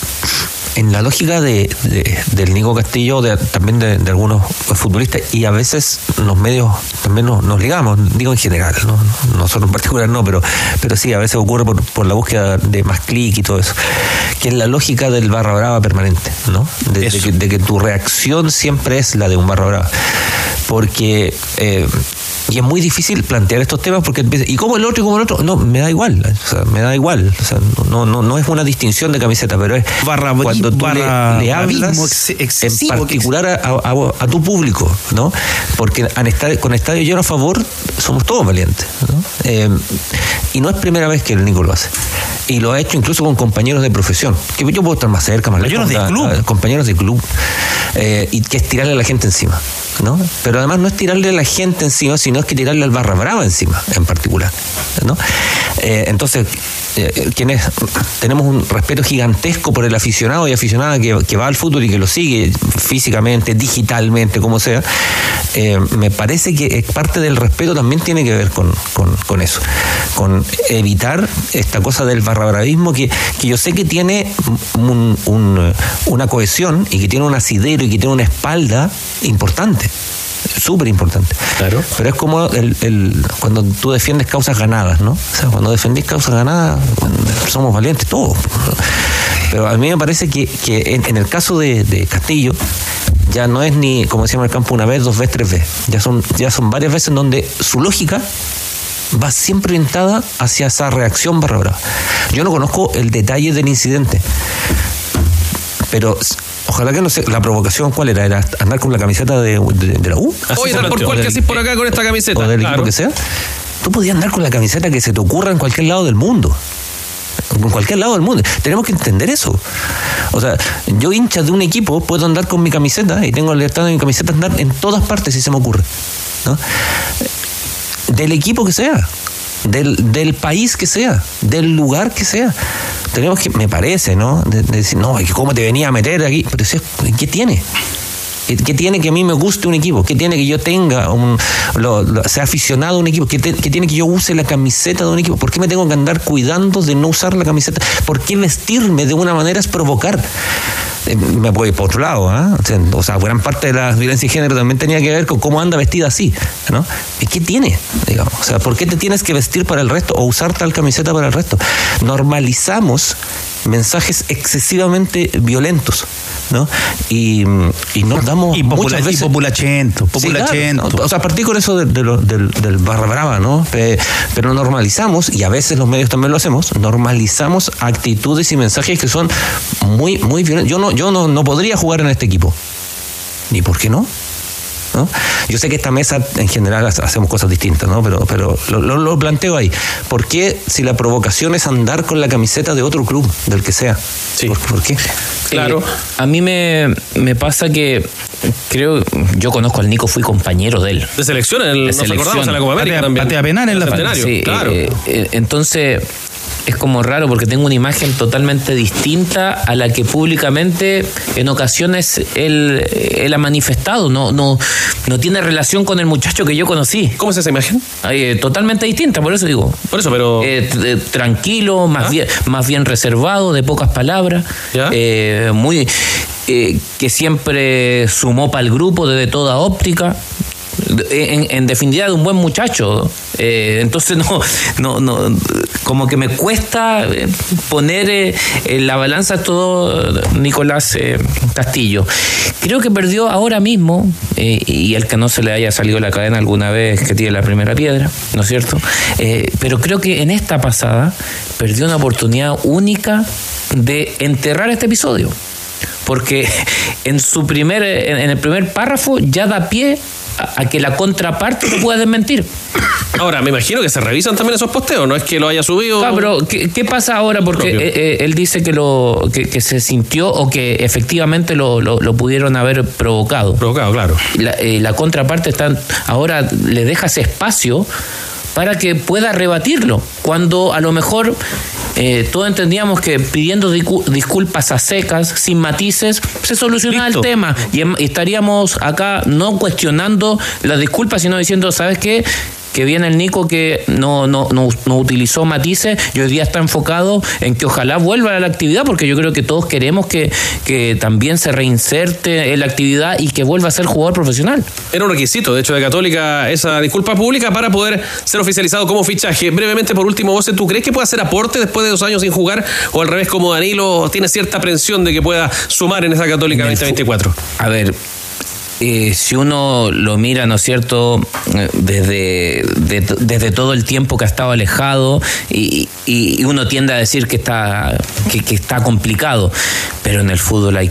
en la lógica de, de- del Nico Castillo, de- también de, de algunos futbolistas, y a veces los medios también nos, nos ligamos, digo en general, ¿no? nosotros en particular no, pero, pero sí, a veces ocurre por, por la búsqueda de más clic y todo eso, que es la lógica del barra brava permanente, ¿no? De, de que, de que tu reacción siempre es la de un barra brava. Porque eh, y es muy difícil plantear estos temas porque empieza, ¿y cómo el otro y cómo el otro? No, me da igual, o sea, me da igual. O sea, no, no, no es una distinción de camiseta, pero es cuando tú le- barra- le, hablas ex- en particular a, a- a tu público, ¿no? Porque an estadio- con estadio lleno a favor somos todos valientes, ¿no? Eh, y no es primera vez que el Nico lo hace. Y lo ha hecho incluso con compañeros de profesión. Que yo puedo estar más cerca, más lejos. Compañeros de club. compañeros de club. Eh, y que es tirarle a la gente encima. ¿No? Pero además no es tirarle a la gente encima, sino es que tirarle al barra brava encima, en particular. ¿no? Eh, entonces, eh, quienes tenemos un respeto gigantesco por el aficionado y aficionada que, va al fútbol y que lo sigue físicamente, digitalmente, como sea, eh, me parece que parte del respeto también tiene que ver con, con- con eso, con evitar esta cosa del barrabravismo que, que yo sé que tiene un- un- una cohesión y que tiene un asidero y que tiene una espalda importante. Súper importante. Claro. Pero es como el, el- cuando tú defiendes causas ganadas, ¿no? O sea, cuando defendís causas ganadas, somos valientes todos. Pero a mí me parece que, que en, en el caso de, de Castillo, ya no es ni, como decíamos en el campo, una vez, dos veces, tres veces. Ya son, ya son varias veces en donde su lógica va siempre orientada hacia esa reacción barra brava. Yo no conozco el detalle del incidente, pero ojalá que no sé, la provocación cuál era, era andar con la camiseta de, de- de la U. Oye, tal por cual que por acá con esta camiseta. o del Claro. equipo que sea. Tú podías andar con la camiseta que se te ocurra en cualquier lado del mundo. En cualquier lado del mundo. Tenemos que entender eso. O sea, yo hincha de un equipo, puedo andar con mi camiseta y tengo libertad de mi camiseta andar en todas partes si se me ocurre. ¿no? Del equipo que sea. Del, del país que sea, del lugar que sea. Tenemos que, me parece, ¿no? De, de decir, no, cómo te venía a meter aquí. Pero si ¿qué tiene? ¿Qué, tiene que a mí me guste un equipo? ¿Qué tiene que yo tenga, un, lo- sea aficionado a un equipo? ¿Qué, te- qué tiene que yo use la camiseta de un equipo? ¿Por qué me tengo que andar cuidando de no usar la camiseta? ¿Por qué vestirme de una manera es provocar? Eh, me voy por otro lado, sea, o sea, gran parte de la violencia de género también tenía que ver con cómo anda vestida así, ¿no? ¿Y qué tiene? Digamos, o sea, ¿por qué te tienes que vestir para el resto o usar tal camiseta para el resto? Normalizamos mensajes excesivamente violentos, ¿no? Y, y nos damos Y, muchas y veces populachento, Sí, claro, populachento. ¿no? O sea, partí con eso de- de lo- del, del barra brava, ¿no? Pe- Pero normalizamos, y a veces los medios también lo hacemos, normalizamos actitudes y mensajes que son muy, muy violentos. Yo no, yo no, no podría jugar en este equipo. ¿Ni por qué no? ¿No? Yo sé que esta mesa en general hace- hacemos cosas distintas, ¿no? Pero, pero lo, lo- lo planteo ahí. ¿Por qué si la provocación es andar con la camiseta de otro club, del que sea? ¿Por, por qué? Claro. a mí me, me pasa que creo, yo conozco al Nico, fui compañero de él. De selección, el- nos acordamos en la Copa América Patea- también. patea penal en la Centenario, Sí, claro. eh, eh, entonces es como raro porque tengo una imagen totalmente distinta a la que públicamente en ocasiones él, él ha manifestado. No, no, no tiene relación con el muchacho que yo conocí. ¿Cómo es esa imagen? Eh, totalmente distinta, por eso digo. Por eso, pero. Eh, eh, tranquilo, más, bien, más bien reservado, de pocas palabras. Eh, muy eh, que siempre sumó para el grupo desde toda óptica. En, en definitiva de un buen muchacho. Eh, entonces no no no como que me cuesta eh, poner eh, en la balanza todo Nicolás Castillo. Creo que perdió ahora mismo y el que no se le haya salido la cadena alguna vez que tiene la primera piedra no es cierto pero creo que en esta pasada perdió una oportunidad única de enterrar este episodio. Porque en su primer en el primer párrafo ya da pie a, a que la contraparte lo pueda desmentir. Ahora, me imagino que se revisan también esos posteos, no es que lo haya subido. Ah, pero ¿qué, qué pasa ahora? Porque eh, eh, él dice que lo que, que se sintió o que efectivamente lo, lo- lo pudieron haber provocado. Provocado, claro. La, eh, la contraparte está ahora le deja ese espacio para que pueda rebatirlo. Cuando a lo mejor eh, todos entendíamos que pidiendo disculpas a secas, sin matices, se solucionaba el tema y, em- y estaríamos acá no cuestionando las disculpas, sino diciendo, ¿sabes qué? Que viene el Nico que no, no, no, no utilizó matices y hoy día está enfocado en que ojalá vuelva a la actividad, porque yo creo que todos queremos que, que también se reinserte en la actividad y que vuelva a ser jugador profesional. Era un requisito, de hecho, de Católica esa disculpa pública para poder ser oficializado como fichaje. Brevemente, por último, vos, ¿tú crees que puede hacer aporte después de dos años sin jugar? O al revés, como Danilo, tiene cierta aprensión de que pueda sumar en esa Católica 2024? A ver, eh, si uno lo mira, ¿no es cierto?, Eh, desde, de- desde todo el tiempo que ha estado alejado y, y- uno tiende a decir que está, que está complicado, pero en el fútbol hay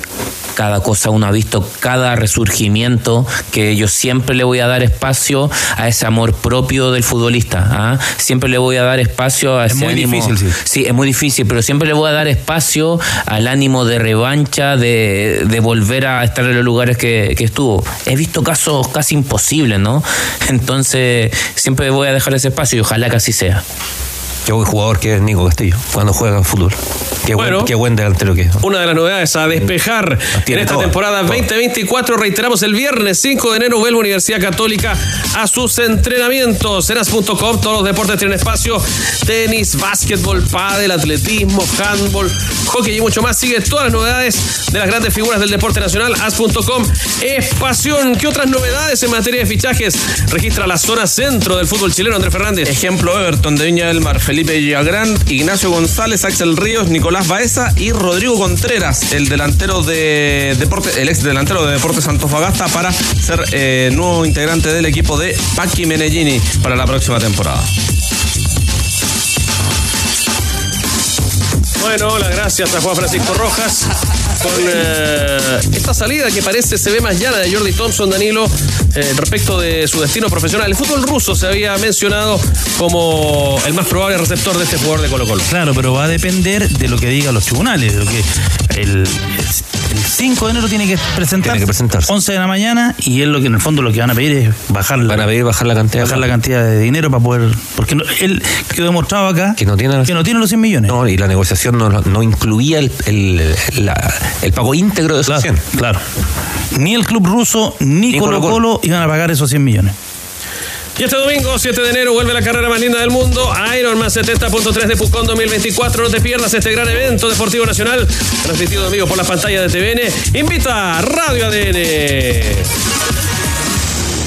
cada cosa, uno ha visto cada resurgimiento que yo siempre le voy a dar espacio a ese amor propio del futbolista, ¿ah? siempre le voy a dar espacio a Es ese muy ánimo- difícil, sí. Sí, es muy difícil, pero siempre le voy a dar espacio al ánimo de revancha, de, de volver a estar en los lugares que, que estuvo. He visto casos casi imposibles, ¿no? Entonces, siempre voy a dejar ese espacio y ojalá que así sea. Qué buen jugador que es Nico Castillo cuando juega fútbol. Qué, Bueno. buen, qué buen delantero que es. Una de las novedades a despejar en esta temporada todas. 2024. Reiteramos el viernes 5 de enero vuelve Universidad Católica a sus entrenamientos. Eras.com, todos los deportes tienen espacio. Tenis, básquetbol, pádel, atletismo, handball, hockey y mucho más. Sigue todas las novedades de las grandes figuras del deporte nacional. As.com es pasión. ¿Qué otras novedades en materia de fichajes registra la zona centro del fútbol chileno, Andrés Fernández? Ejemplo Everton de Viña del Mar, Felipe Villagrán, Ignacio González, Axel Ríos, Nicolás Baeza y Rodrigo Contreras, el delantero de Deporte, el ex delantero de Deportes Antofagasta, para ser eh, nuevo integrante del equipo de Paqui Menellini para la próxima temporada. Bueno, hola, gracias a Juan Francisco Rojas con eh, esta salida que parece se ve más llana de Jordi Thompson, Danilo, eh, respecto de su destino profesional. El fútbol ruso se había mencionado como el más probable receptor de este jugador de Colo Colo. Claro, pero va a depender de lo que digan los tribunales, de lo que el, el 5 de enero tiene que presentarse. Tiene que presentarse. 11 de la mañana y es lo que en el fondo lo que van a pedir es bajar la, Van a pedir bajar la cantidad. bajar la cantidad de dinero para poder porque no- él quedó demostrado acá Que no tiene, que no tiene los 100 millones. No, y la negociación no, no incluía el, el, la- el pago íntegro de esos 100. Claro. Ni el club ruso ni Ni Colo Colo-Colo. Colo iban a pagar esos 100 millones. Y este domingo, 7 de enero, vuelve la carrera más linda del mundo, Ironman 70.3 de Pucón 2024. No te pierdas este gran evento deportivo nacional, transmitido en vivo por las pantallas de TVN. Invita a Radio ADN.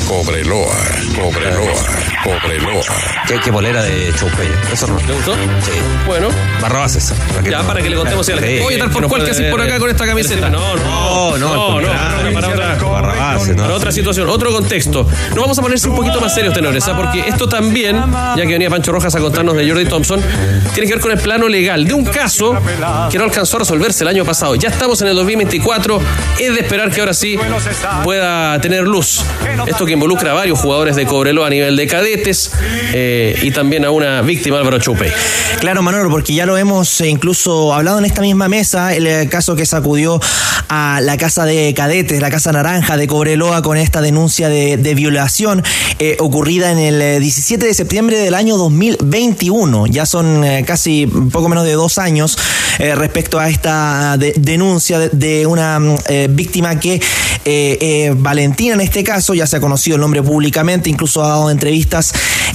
Cobreloa, Cobreloa, Cobreloa. Qué, qué bolera de Choupey. Eso no. ¿Te gustó? Sí. Bueno, Barrabás ya para que le contemos a la gente. Oye, tal por No cual que puede así por acá con esta camiseta. No, no, No, no, no, no, para otra. Barrabás, ¿no? Para otra situación, otro contexto. Nos vamos a ponerse un poquito más serios, tenores, ¿ah? porque esto también, ya que venía Pancho Rojas a contarnos de Jordi Thompson, tiene que ver con el plano legal de un caso que no alcanzó a resolverse el año pasado. Ya estamos en el 2024, es de esperar que ahora sí pueda tener luz. Esto que involucra a varios jugadores de Cobreloa a nivel de eh, y también a una víctima, Álvaro Chupey. Claro, Manolo, porque ya lo hemos eh, incluso hablado en esta misma mesa, el eh, caso que sacudió a la Casa de Cadetes, la Casa Naranja de Cobreloa con esta denuncia de, violación ocurrida en el eh, 17 de septiembre del año 2021. Ya son casi poco menos de dos años respecto a esta de- denuncia de, una mm, víctima que, Valentina en este caso, ya se ha conocido el nombre públicamente, incluso ha dado entrevistas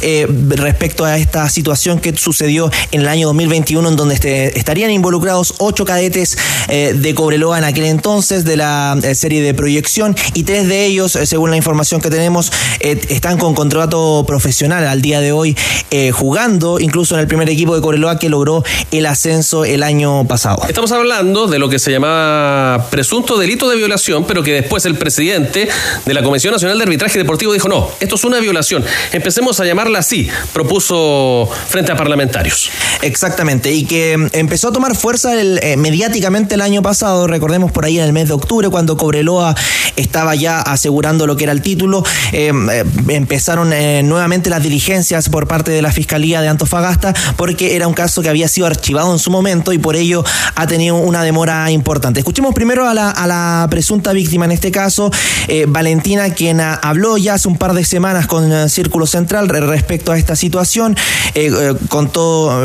eh, respecto a esta situación que sucedió en el año 2021, en donde este- estarían involucrados ocho cadetes eh, de Cobreloa en aquel entonces de la eh, serie de proyección y tres de ellos, según la información que tenemos, están con contrato profesional al día de hoy jugando, incluso en el primer equipo de Cobreloa que logró el ascenso el año pasado. Estamos hablando de lo que se llamaba presunto delito de violación, pero que después el presidente de la Comisión Nacional de Arbitraje Deportivo dijo, no, esto es una violación. A llamarla así, propuso frente a parlamentarios. Exactamente, y que mm, empezó a tomar fuerza eh, mediáticamente el año pasado, recordemos por ahí en el mes de octubre, cuando Cobreloa estaba ya asegurando lo que era el título, eh, eh, empezaron nuevamente las diligencias por parte de la Fiscalía de Antofagasta, porque era un caso que había sido archivado en su momento y por ello ha tenido una demora importante. Escuchemos primero a la, a la presunta víctima en este caso, Valentina, quien ah, habló ya hace un par de semanas con Círculo Central re- respecto a esta situación, eh, eh,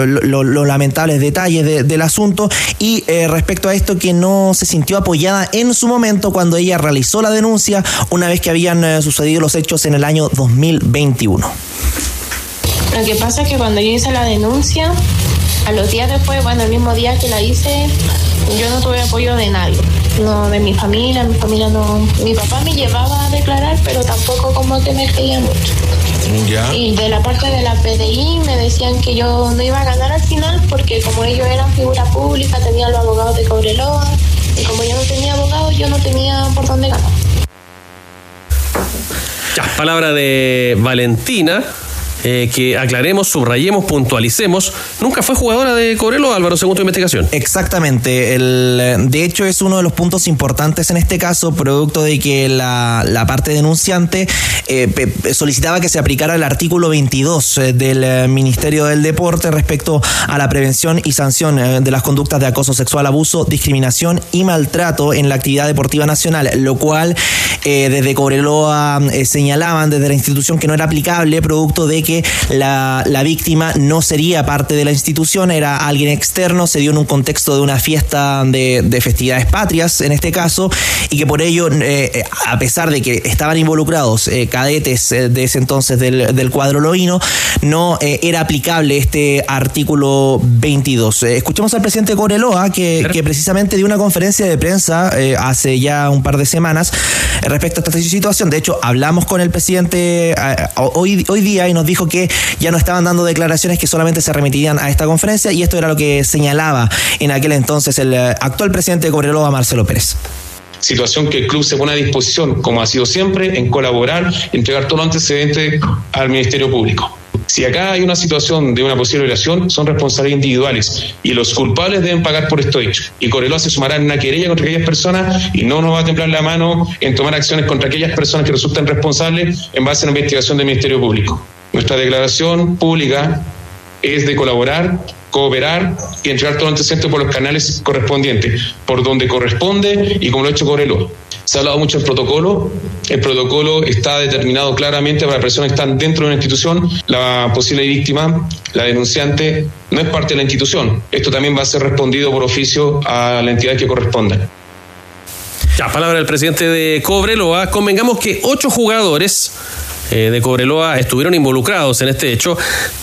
eh, lo- los lamentables detalles de- del asunto y eh, respecto a esto que no se sintió apoyada en su momento cuando ella realizó la denuncia una vez que habían eh, sucedido los hechos en el año 2021. Lo que pasa es que cuando yo hice la denuncia, a los días después, bueno, el mismo día que la hice, yo no tuve apoyo de nadie. No, de mi familia, mi familia no. Mi papá me llevaba a declarar, pero tampoco como que me creía mucho. Y de la parte de la PDI me decían que yo no iba a ganar al final porque como ellos eran figura pública, tenían los abogados de Cobreloa, y como yo no tenía abogado, yo no tenía por dónde ganar. Ya, palabra de Valentina. Eh, que aclaremos, subrayemos, puntualicemos. Nunca fue jugadora de Cobreloa, Álvaro, según tu investigación. Exactamente. El, eh, de hecho, es uno de los puntos importantes en este caso, producto de que la, la parte denunciante eh, solicitaba que se aplicara el artículo 22 eh, del eh, Ministerio del Deporte respecto a la prevención y sanción de las conductas de acoso sexual, abuso, discriminación y maltrato en la actividad deportiva nacional, lo cual eh, desde Cobreloa eh, señalaban desde la institución que no era aplicable, producto de que la, la víctima no sería parte de la institución, era alguien externo, se dio en un contexto de una fiesta de, de festividades patrias, en este caso, y que por ello, eh, a pesar de que estaban involucrados eh, cadetes eh, de ese entonces del, del cuadro loíno, no eh, era aplicable este artículo 22. Eh, escuchemos al presidente de Cobreloa que, que precisamente dio una conferencia de prensa eh, hace ya un par de semanas eh, respecto a esta situación. De hecho, hablamos con el presidente eh, hoy, hoy día y nos dijo que ya no estaban dando declaraciones que solamente se remitirían a esta conferencia y esto era lo que señalaba en aquel entonces el eh, actual presidente de Cobreloa, Marcelo Pérez situación que el club se pone a disposición, como ha sido siempre, en colaborar, entregar todo los antecedentes al Ministerio Público. Si acá hay una situación de una posible violación, son responsables individuales y los culpables deben pagar por esto hecho. Y Coreloa se sumará en una querella contra aquellas personas y no nos va a temblar la mano en tomar acciones contra aquellas personas que resulten responsables en base a una investigación del Ministerio Público. Nuestra declaración pública es de colaborar cooperar y entregar todo antecedente por los canales correspondientes, por donde corresponde y como lo ha hecho Coreloa. Se ha hablado mucho del protocolo. El protocolo está determinado claramente para personas que están dentro de una institución. La posible víctima, la denunciante, no es parte de la institución. Esto también va a ser respondido por oficio a la entidad que corresponda. Ya, palabra del presidente de Cobreloa. Convengamos que ocho jugadores eh, de Cobreloa estuvieron involucrados en este hecho.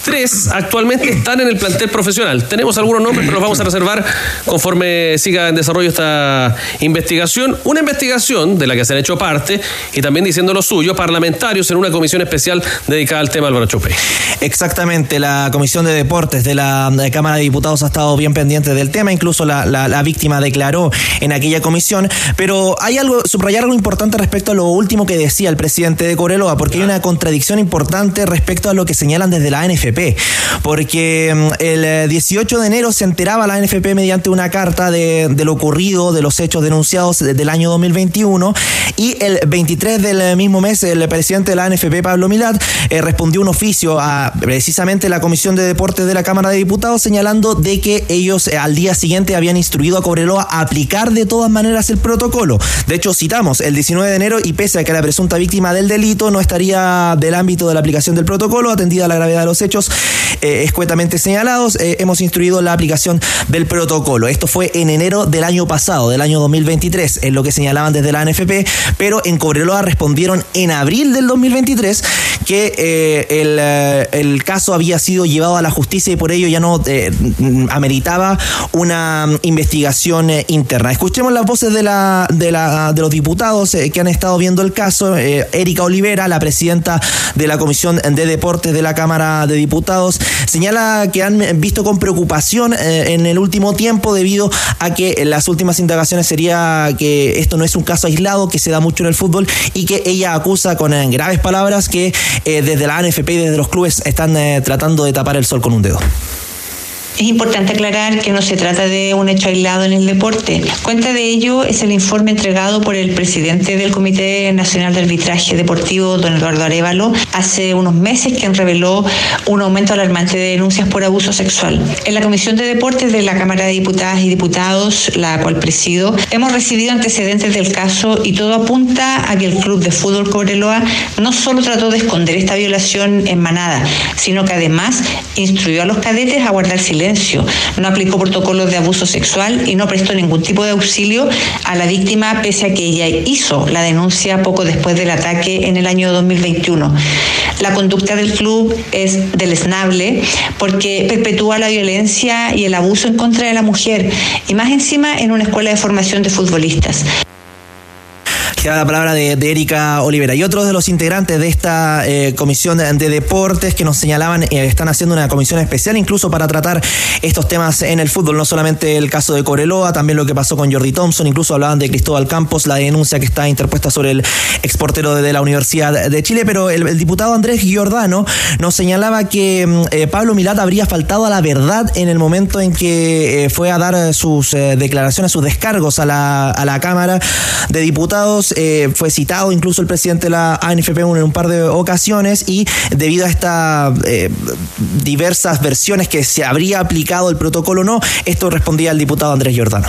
Tres actualmente están en el plantel profesional. Tenemos algunos nombres, pero los vamos a reservar conforme siga en desarrollo esta investigación. Una investigación de la que se han hecho parte y también diciendo lo suyo, parlamentarios en una comisión especial dedicada al tema Álvaro Chope. Exactamente, la Comisión de Deportes de la Cámara de Diputados ha estado bien pendiente del tema, incluso la, la víctima declaró en aquella comisión, pero hay algo, subrayar algo importante respecto a lo último que decía el presidente de Cobreloa, porque hay una contradicción importante respecto a lo que señalan desde la NFP, porque mm, el 18 de enero se enteraba la NFP mediante una carta de, lo ocurrido, de los hechos denunciados desde el año 2021, y el 23 del mismo mes el presidente de la NFP, Pablo Milat, eh, respondió un oficio a precisamente la Comisión de Deportes de la Cámara de Diputados señalando de que ellos eh, al día siguiente habían instruido a Cobreloa a aplicar de todas maneras el protocolo. De hecho, citamos el 19 de enero y pese a que la presunta víctima del delito no estaría del ámbito de la aplicación del protocolo, atendida a la gravedad de los hechos eh, escuetamente señalados, eh, hemos instruido la aplicación del protocolo. Esto fue en enero del año pasado, del año 2023, en lo que señalaban desde la NFP, pero en Cobreloa respondieron en abril del 2023 que eh, el, caso había sido llevado a la justicia y por ello ya no ameritaba una investigación interna. Escuchemos las voces de, la, de, la, de los diputados que han estado viendo el caso. Erika Olivera, la presidenta de la Comisión de Deportes de la Cámara de Diputados, señala que han visto con preocupación eh, en el último tiempo debido a que las últimas indagaciones sería que esto no es un caso aislado, que se da mucho en el fútbol y que ella acusa con eh, graves palabras que eh, desde la ANFP y desde los clubes están tratando de tapar el sol con un dedo. Es importante aclarar que no se trata de un hecho aislado en el deporte. Cuenta de ello es el informe entregado por el presidente del Comité Nacional de Arbitraje Deportivo, don Eduardo Arevalo, hace unos meses, quien reveló un aumento alarmante de denuncias por abuso sexual. En la Comisión de Deportes de la Cámara de Diputadas y Diputados, la cual presido, hemos recibido antecedentes del caso y todo apunta a que el Club de Fútbol Cobreloa no solo trató de esconder esta violación en manada, sino que además instruyó a los cadetes a guardar silencio no aplicó protocolos de abuso sexual y no prestó ningún tipo de auxilio a la víctima pese a que ella hizo la denuncia poco después del ataque en el año 2021. La conducta del club es deleznable porque perpetúa la violencia y el abuso en contra de la mujer y más encima en una escuela de formación de futbolistas la palabra de, Erika Olivera. Y otros de los integrantes de esta eh, comisión de, deportes que nos señalaban, eh, están haciendo una comisión especial incluso para tratar estos temas en el fútbol, no solamente el caso de Coreloa, también lo que pasó con Jordi Thompson, incluso hablaban de Cristóbal Campos, la denuncia que está interpuesta sobre el exportero de, la Universidad de Chile, pero el, diputado Andrés Giordano nos señalaba que mm, eh, Pablo Milat habría faltado a la verdad en el momento en que fue a dar sus declaraciones, sus descargos a la, a la Cámara de Diputados eh, fue citado incluso el presidente de la ANFP en un par de ocasiones y debido a estas eh, diversas versiones que se habría aplicado el protocolo o no, esto respondía el diputado Andrés Giordano.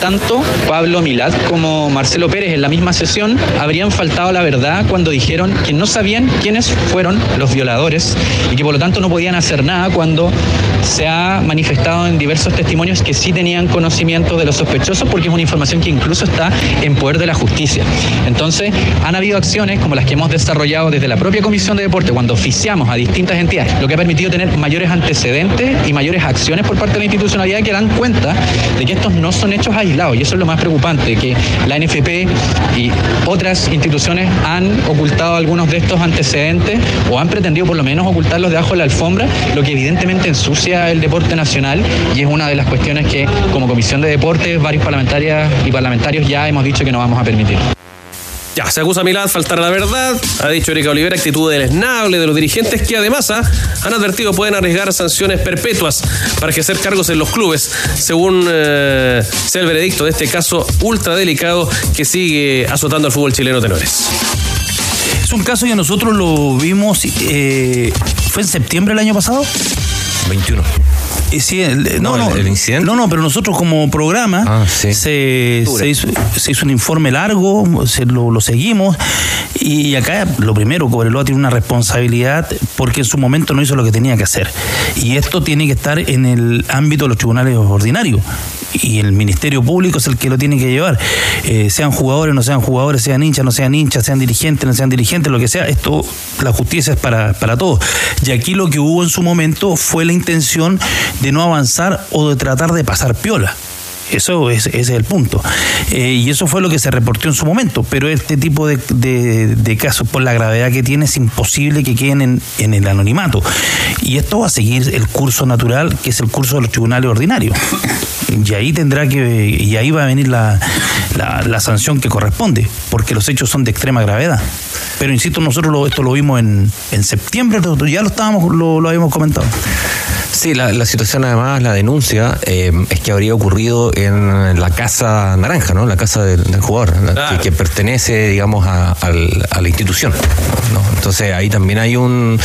Tanto Pablo Milat como Marcelo Pérez en la misma sesión habrían faltado la verdad cuando dijeron que no sabían quiénes fueron los violadores y que por lo tanto no podían hacer nada cuando se ha manifestado en diversos testimonios que sí tenían conocimiento de los sospechosos porque es una información que incluso está en poder de la justicia. Entonces, han habido acciones como las que hemos desarrollado desde la propia Comisión de Deporte cuando oficiamos a distintas entidades, lo que ha permitido tener mayores antecedentes y mayores acciones por parte de la institucionalidad que dan cuenta de que estos no son hechos aislados y eso es lo más preocupante, que la NFP y otras instituciones han ocultado algunos de estos antecedentes o han pretendido por lo menos ocultarlos debajo de la alfombra, lo que evidentemente ensucia el deporte nacional y es una de las cuestiones que como Comisión de Deportes varios parlamentarias y parlamentarios ya hemos dicho que no vamos a permitir. Ya, se acusa a Milad faltar a la verdad, ha dicho Erika Olivera, actitud deleznable de los dirigentes que además ah, han advertido pueden arriesgar sanciones perpetuas para ejercer cargos en los clubes, según eh, sea el veredicto de este caso ultra delicado que sigue azotando al fútbol chileno tenores. Es un caso que nosotros lo vimos, eh, ¿fue en septiembre del año pasado? 21. Eh, sí, el- no, No, no, el- el incidente. No, no, pero nosotros como programa Ah, sí. se, se hizo, se hizo un informe largo, se lo, lo seguimos y acá lo primero, Cobreloa tiene una responsabilidad porque en su momento no hizo lo que tenía que hacer. Y esto tiene que estar en el ámbito de los tribunales ordinarios. Y el Ministerio Público es el que lo tiene que llevar. Eh, sean jugadores, no sean jugadores, sean hinchas, no sean hinchas, sean dirigentes, no sean dirigentes, lo que sea. Esto, la justicia es para, para todos. Y aquí lo que hubo en su momento fue la intención de no avanzar o de tratar de pasar piola. Eso es, ese es el punto. Eh, y eso fue lo que se reportó en su momento. Pero este tipo de, de- casos, por la gravedad que tiene, es imposible que queden en, en el anonimato. Y esto va a seguir el curso natural, que es el curso de los tribunales ordinarios. Y ahí tendrá que, y ahí va a venir la, la- la sanción que corresponde, porque los hechos son de extrema gravedad. Pero insisto, nosotros lo- esto lo vimos en, en septiembre, ya lo estábamos, lo, lo habíamos comentado. Sí, la, la situación además, la denuncia, eh, es que habría ocurrido en la casa naranja, ¿no? La casa del, del jugador, que, que pertenece, digamos, a, a la institución. ¿no? Entonces ahí también hay un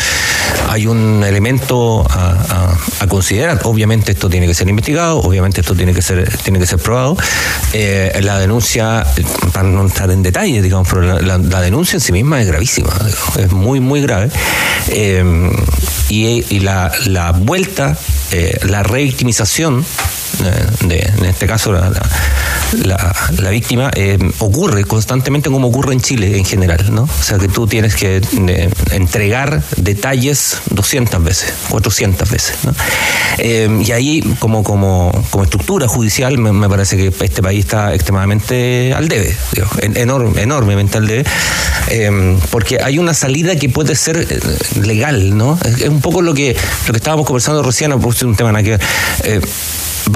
hay un elemento a, considerar. Obviamente esto tiene que ser investigado, obviamente esto tiene que ser tiene que ser probado. Eh, la denuncia, para no entrar en detalle, digamos, pero la, denuncia en sí misma es gravísima, es muy muy grave. Eh, y, la, la vuelta, eh, la revictimización, de, en este caso la, la, víctima, eh, ocurre constantemente como ocurre en Chile en general, ¿no? O sea que tú tienes que eh, entregar detalles 200 veces, 400 veces, ¿no? Eh, y ahí, como, como, como estructura judicial, me, parece que este país está extremadamente al debe, digo, en- enorme, enormemente al debe, eh, porque hay una salida que puede ser eh, legal, ¿no? Es, un poco lo que, lo que estábamos conversando recién, por un tema ver. Eh,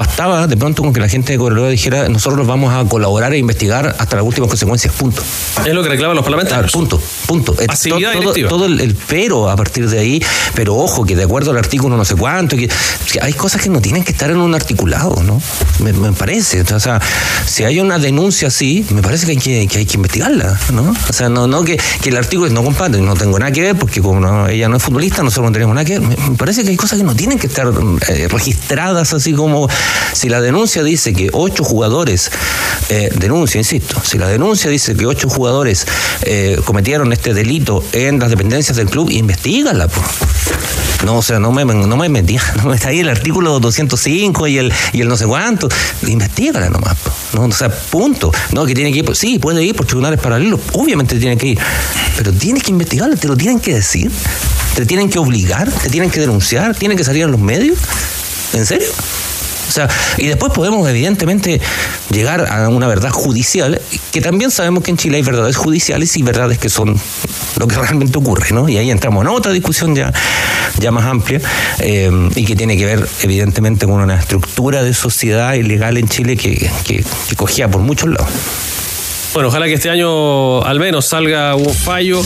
Bastaba de pronto con que la gente de Cobreloa dijera nosotros vamos a colaborar e investigar hasta las últimas consecuencias, punto. Es lo que reclaman los parlamentarios. punto, punto. Pasividad todo, todo el, el pero a partir de ahí, pero ojo, que de acuerdo al artículo no sé cuánto, que, que hay cosas que no tienen que estar en un articulado, ¿no? Me, me parece. O sea, si hay una denuncia así, me parece que hay que, que hay que investigarla, ¿no? O sea, no, no que, que el artículo es no compadre, no tengo nada que ver, porque como no- ella no es futbolista, nosotros no tenemos nada que ver. Me, me parece que hay cosas que no tienen que estar eh, registradas así como si la denuncia dice que ocho jugadores, eh, denuncia, insisto, si la denuncia dice que ocho jugadores eh, cometieron este delito en las dependencias del club, investigala, po. No, o sea, no me, no me metí, no está ahí el artículo 205 y el, y el no sé cuánto. Investígala nomás. ¿no? O sea, punto. No, que tiene que ir, sí, puede ir por tribunales paralelos, obviamente tiene que ir, pero tienes que investigarla, te lo tienen que decir, te tienen que obligar, te tienen que denunciar, tienen que salir a los medios. ¿En serio? O sea, y después podemos evidentemente llegar a una verdad judicial, que también sabemos que en Chile hay verdades judiciales y verdades que son lo que realmente ocurre, ¿no? Y ahí entramos en otra discusión ya, ya más amplia eh, y que tiene que ver evidentemente con una estructura de sociedad ilegal en Chile que, que, que cogía por muchos lados. Bueno, ojalá que este año al menos salga un fallo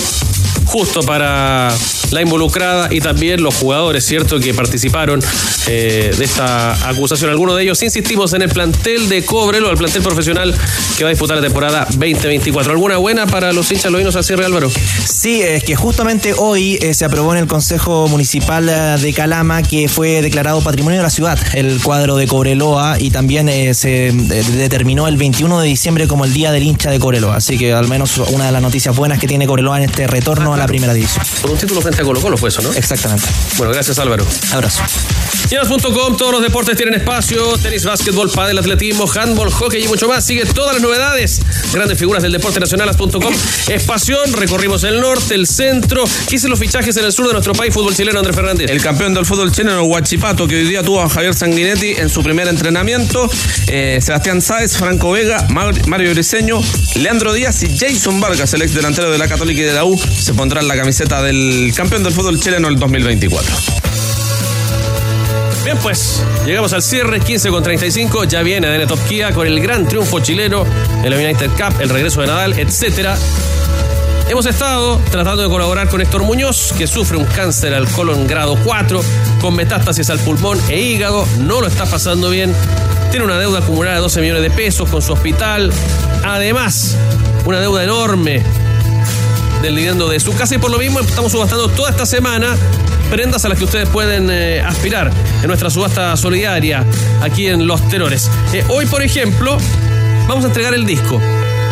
justo para la involucrada y también los jugadores, ¿cierto?, que participaron eh, de esta acusación. Algunos de ellos, insistimos, en el plantel de Cobrelo, el plantel profesional que va a disputar la temporada 2024. ¿Alguna buena para los hinchas loinos al cierre, Álvaro? Sí, es que justamente hoy eh, se aprobó en el Consejo Municipal eh, de Calama que fue declarado Patrimonio de la Ciudad el cuadro de Cobreloa y también se determinó el 21 de diciembre como el Día del Hincha de Cobreloa. Así que al menos una de las noticias buenas que tiene Cobreloa en este retorno a primera división. Por un título frente a Colo Colo fue eso, ¿no? Exactamente. Bueno, gracias Álvaro. Abrazo. Llenas.com, todos los deportes tienen espacio. Tenis, básquetbol, pádel, atletismo, handball, hockey y mucho más. Sigue todas las novedades. Grandes figuras del deporte nacional.com. Es pasión. Recorrimos el norte, el centro. Quise los fichajes en el sur de nuestro país. Fútbol chileno, Andrés Fernández. El campeón del fútbol chileno, Huachipato, que hoy día tuvo a Javier Sanguinetti en su primer entrenamiento. Eh, Sebastián Sáez, Franco Vega, Mar- Mario Briseño, Leandro Díaz y Jason Vargas, el ex delantero de la Católica y de la U, se pondrán la camiseta del campeón del fútbol chileno el 2024. Bien, pues llegamos al cierre, 15 con 35. Ya viene ADN Top con el gran triunfo chileno en la United Cup, el regreso de Nadal, etcétera. Hemos estado tratando de colaborar con Héctor Muñoz, que sufre un cáncer al colon grado 4, con metástasis al pulmón e hígado, no lo está pasando bien. Tiene una deuda acumulada de 12 millones de pesos con su hospital. Además, una deuda enorme del dividendo de su casa y por lo mismo estamos subastando toda esta semana prendas a las que ustedes pueden eh, aspirar en nuestra subasta solidaria aquí en Los Tenores. Eh, hoy, por ejemplo, vamos a entregar el disco.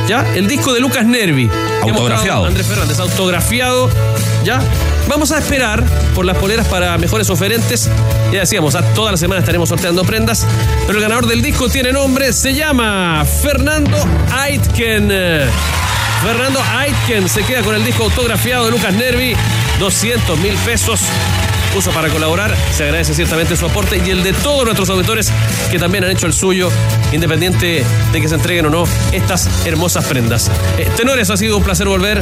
¿Ya? El disco de Lucas Nervi. Autografiado. Andrés Fernández, autografiado. ¿Ya? Vamos a esperar por las poleras para mejores oferentes. Ya decíamos, a toda la semana estaremos sorteando prendas. Pero el ganador del disco tiene nombre, se llama Fernando Aitken. Fernando Aitken se queda con el disco autografiado de Lucas Nervi, 200 mil pesos. Puso para colaborar, se agradece ciertamente su aporte y el de todos nuestros auditores que también han hecho el suyo, independiente de que se entreguen o no estas hermosas prendas. Eh, tenores, ha sido un placer volver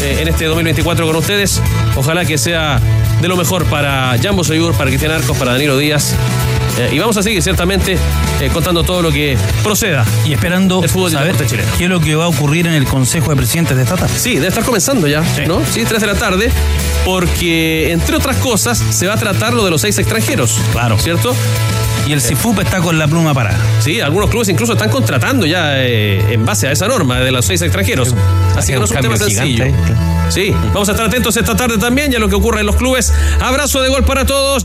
eh, en este 2024 con ustedes. Ojalá que sea de lo mejor para Jambo Seyur, para Cristian Arcos, para Danilo Díaz. Eh, y vamos a seguir ciertamente eh, contando todo lo que proceda. Y esperando el fútbol saber deporte chileno. qué es lo que va a ocurrir en el Consejo de Presidentes de esta tarde. Sí, debe estar comenzando ya, ¿no? Sí, 3 de la tarde, porque entre otras cosas se va a tratar lo de los seis extranjeros. Claro. ¿Cierto? Y el CIFUP está con la pluma parada. Sí, algunos clubes incluso están contratando ya eh, en base a esa norma de los seis extranjeros. Así que no es un tema sencillo. gigante, Sí, vamos a estar atentos esta tarde también ya a lo que ocurre en los clubes. Abrazo de gol para todos.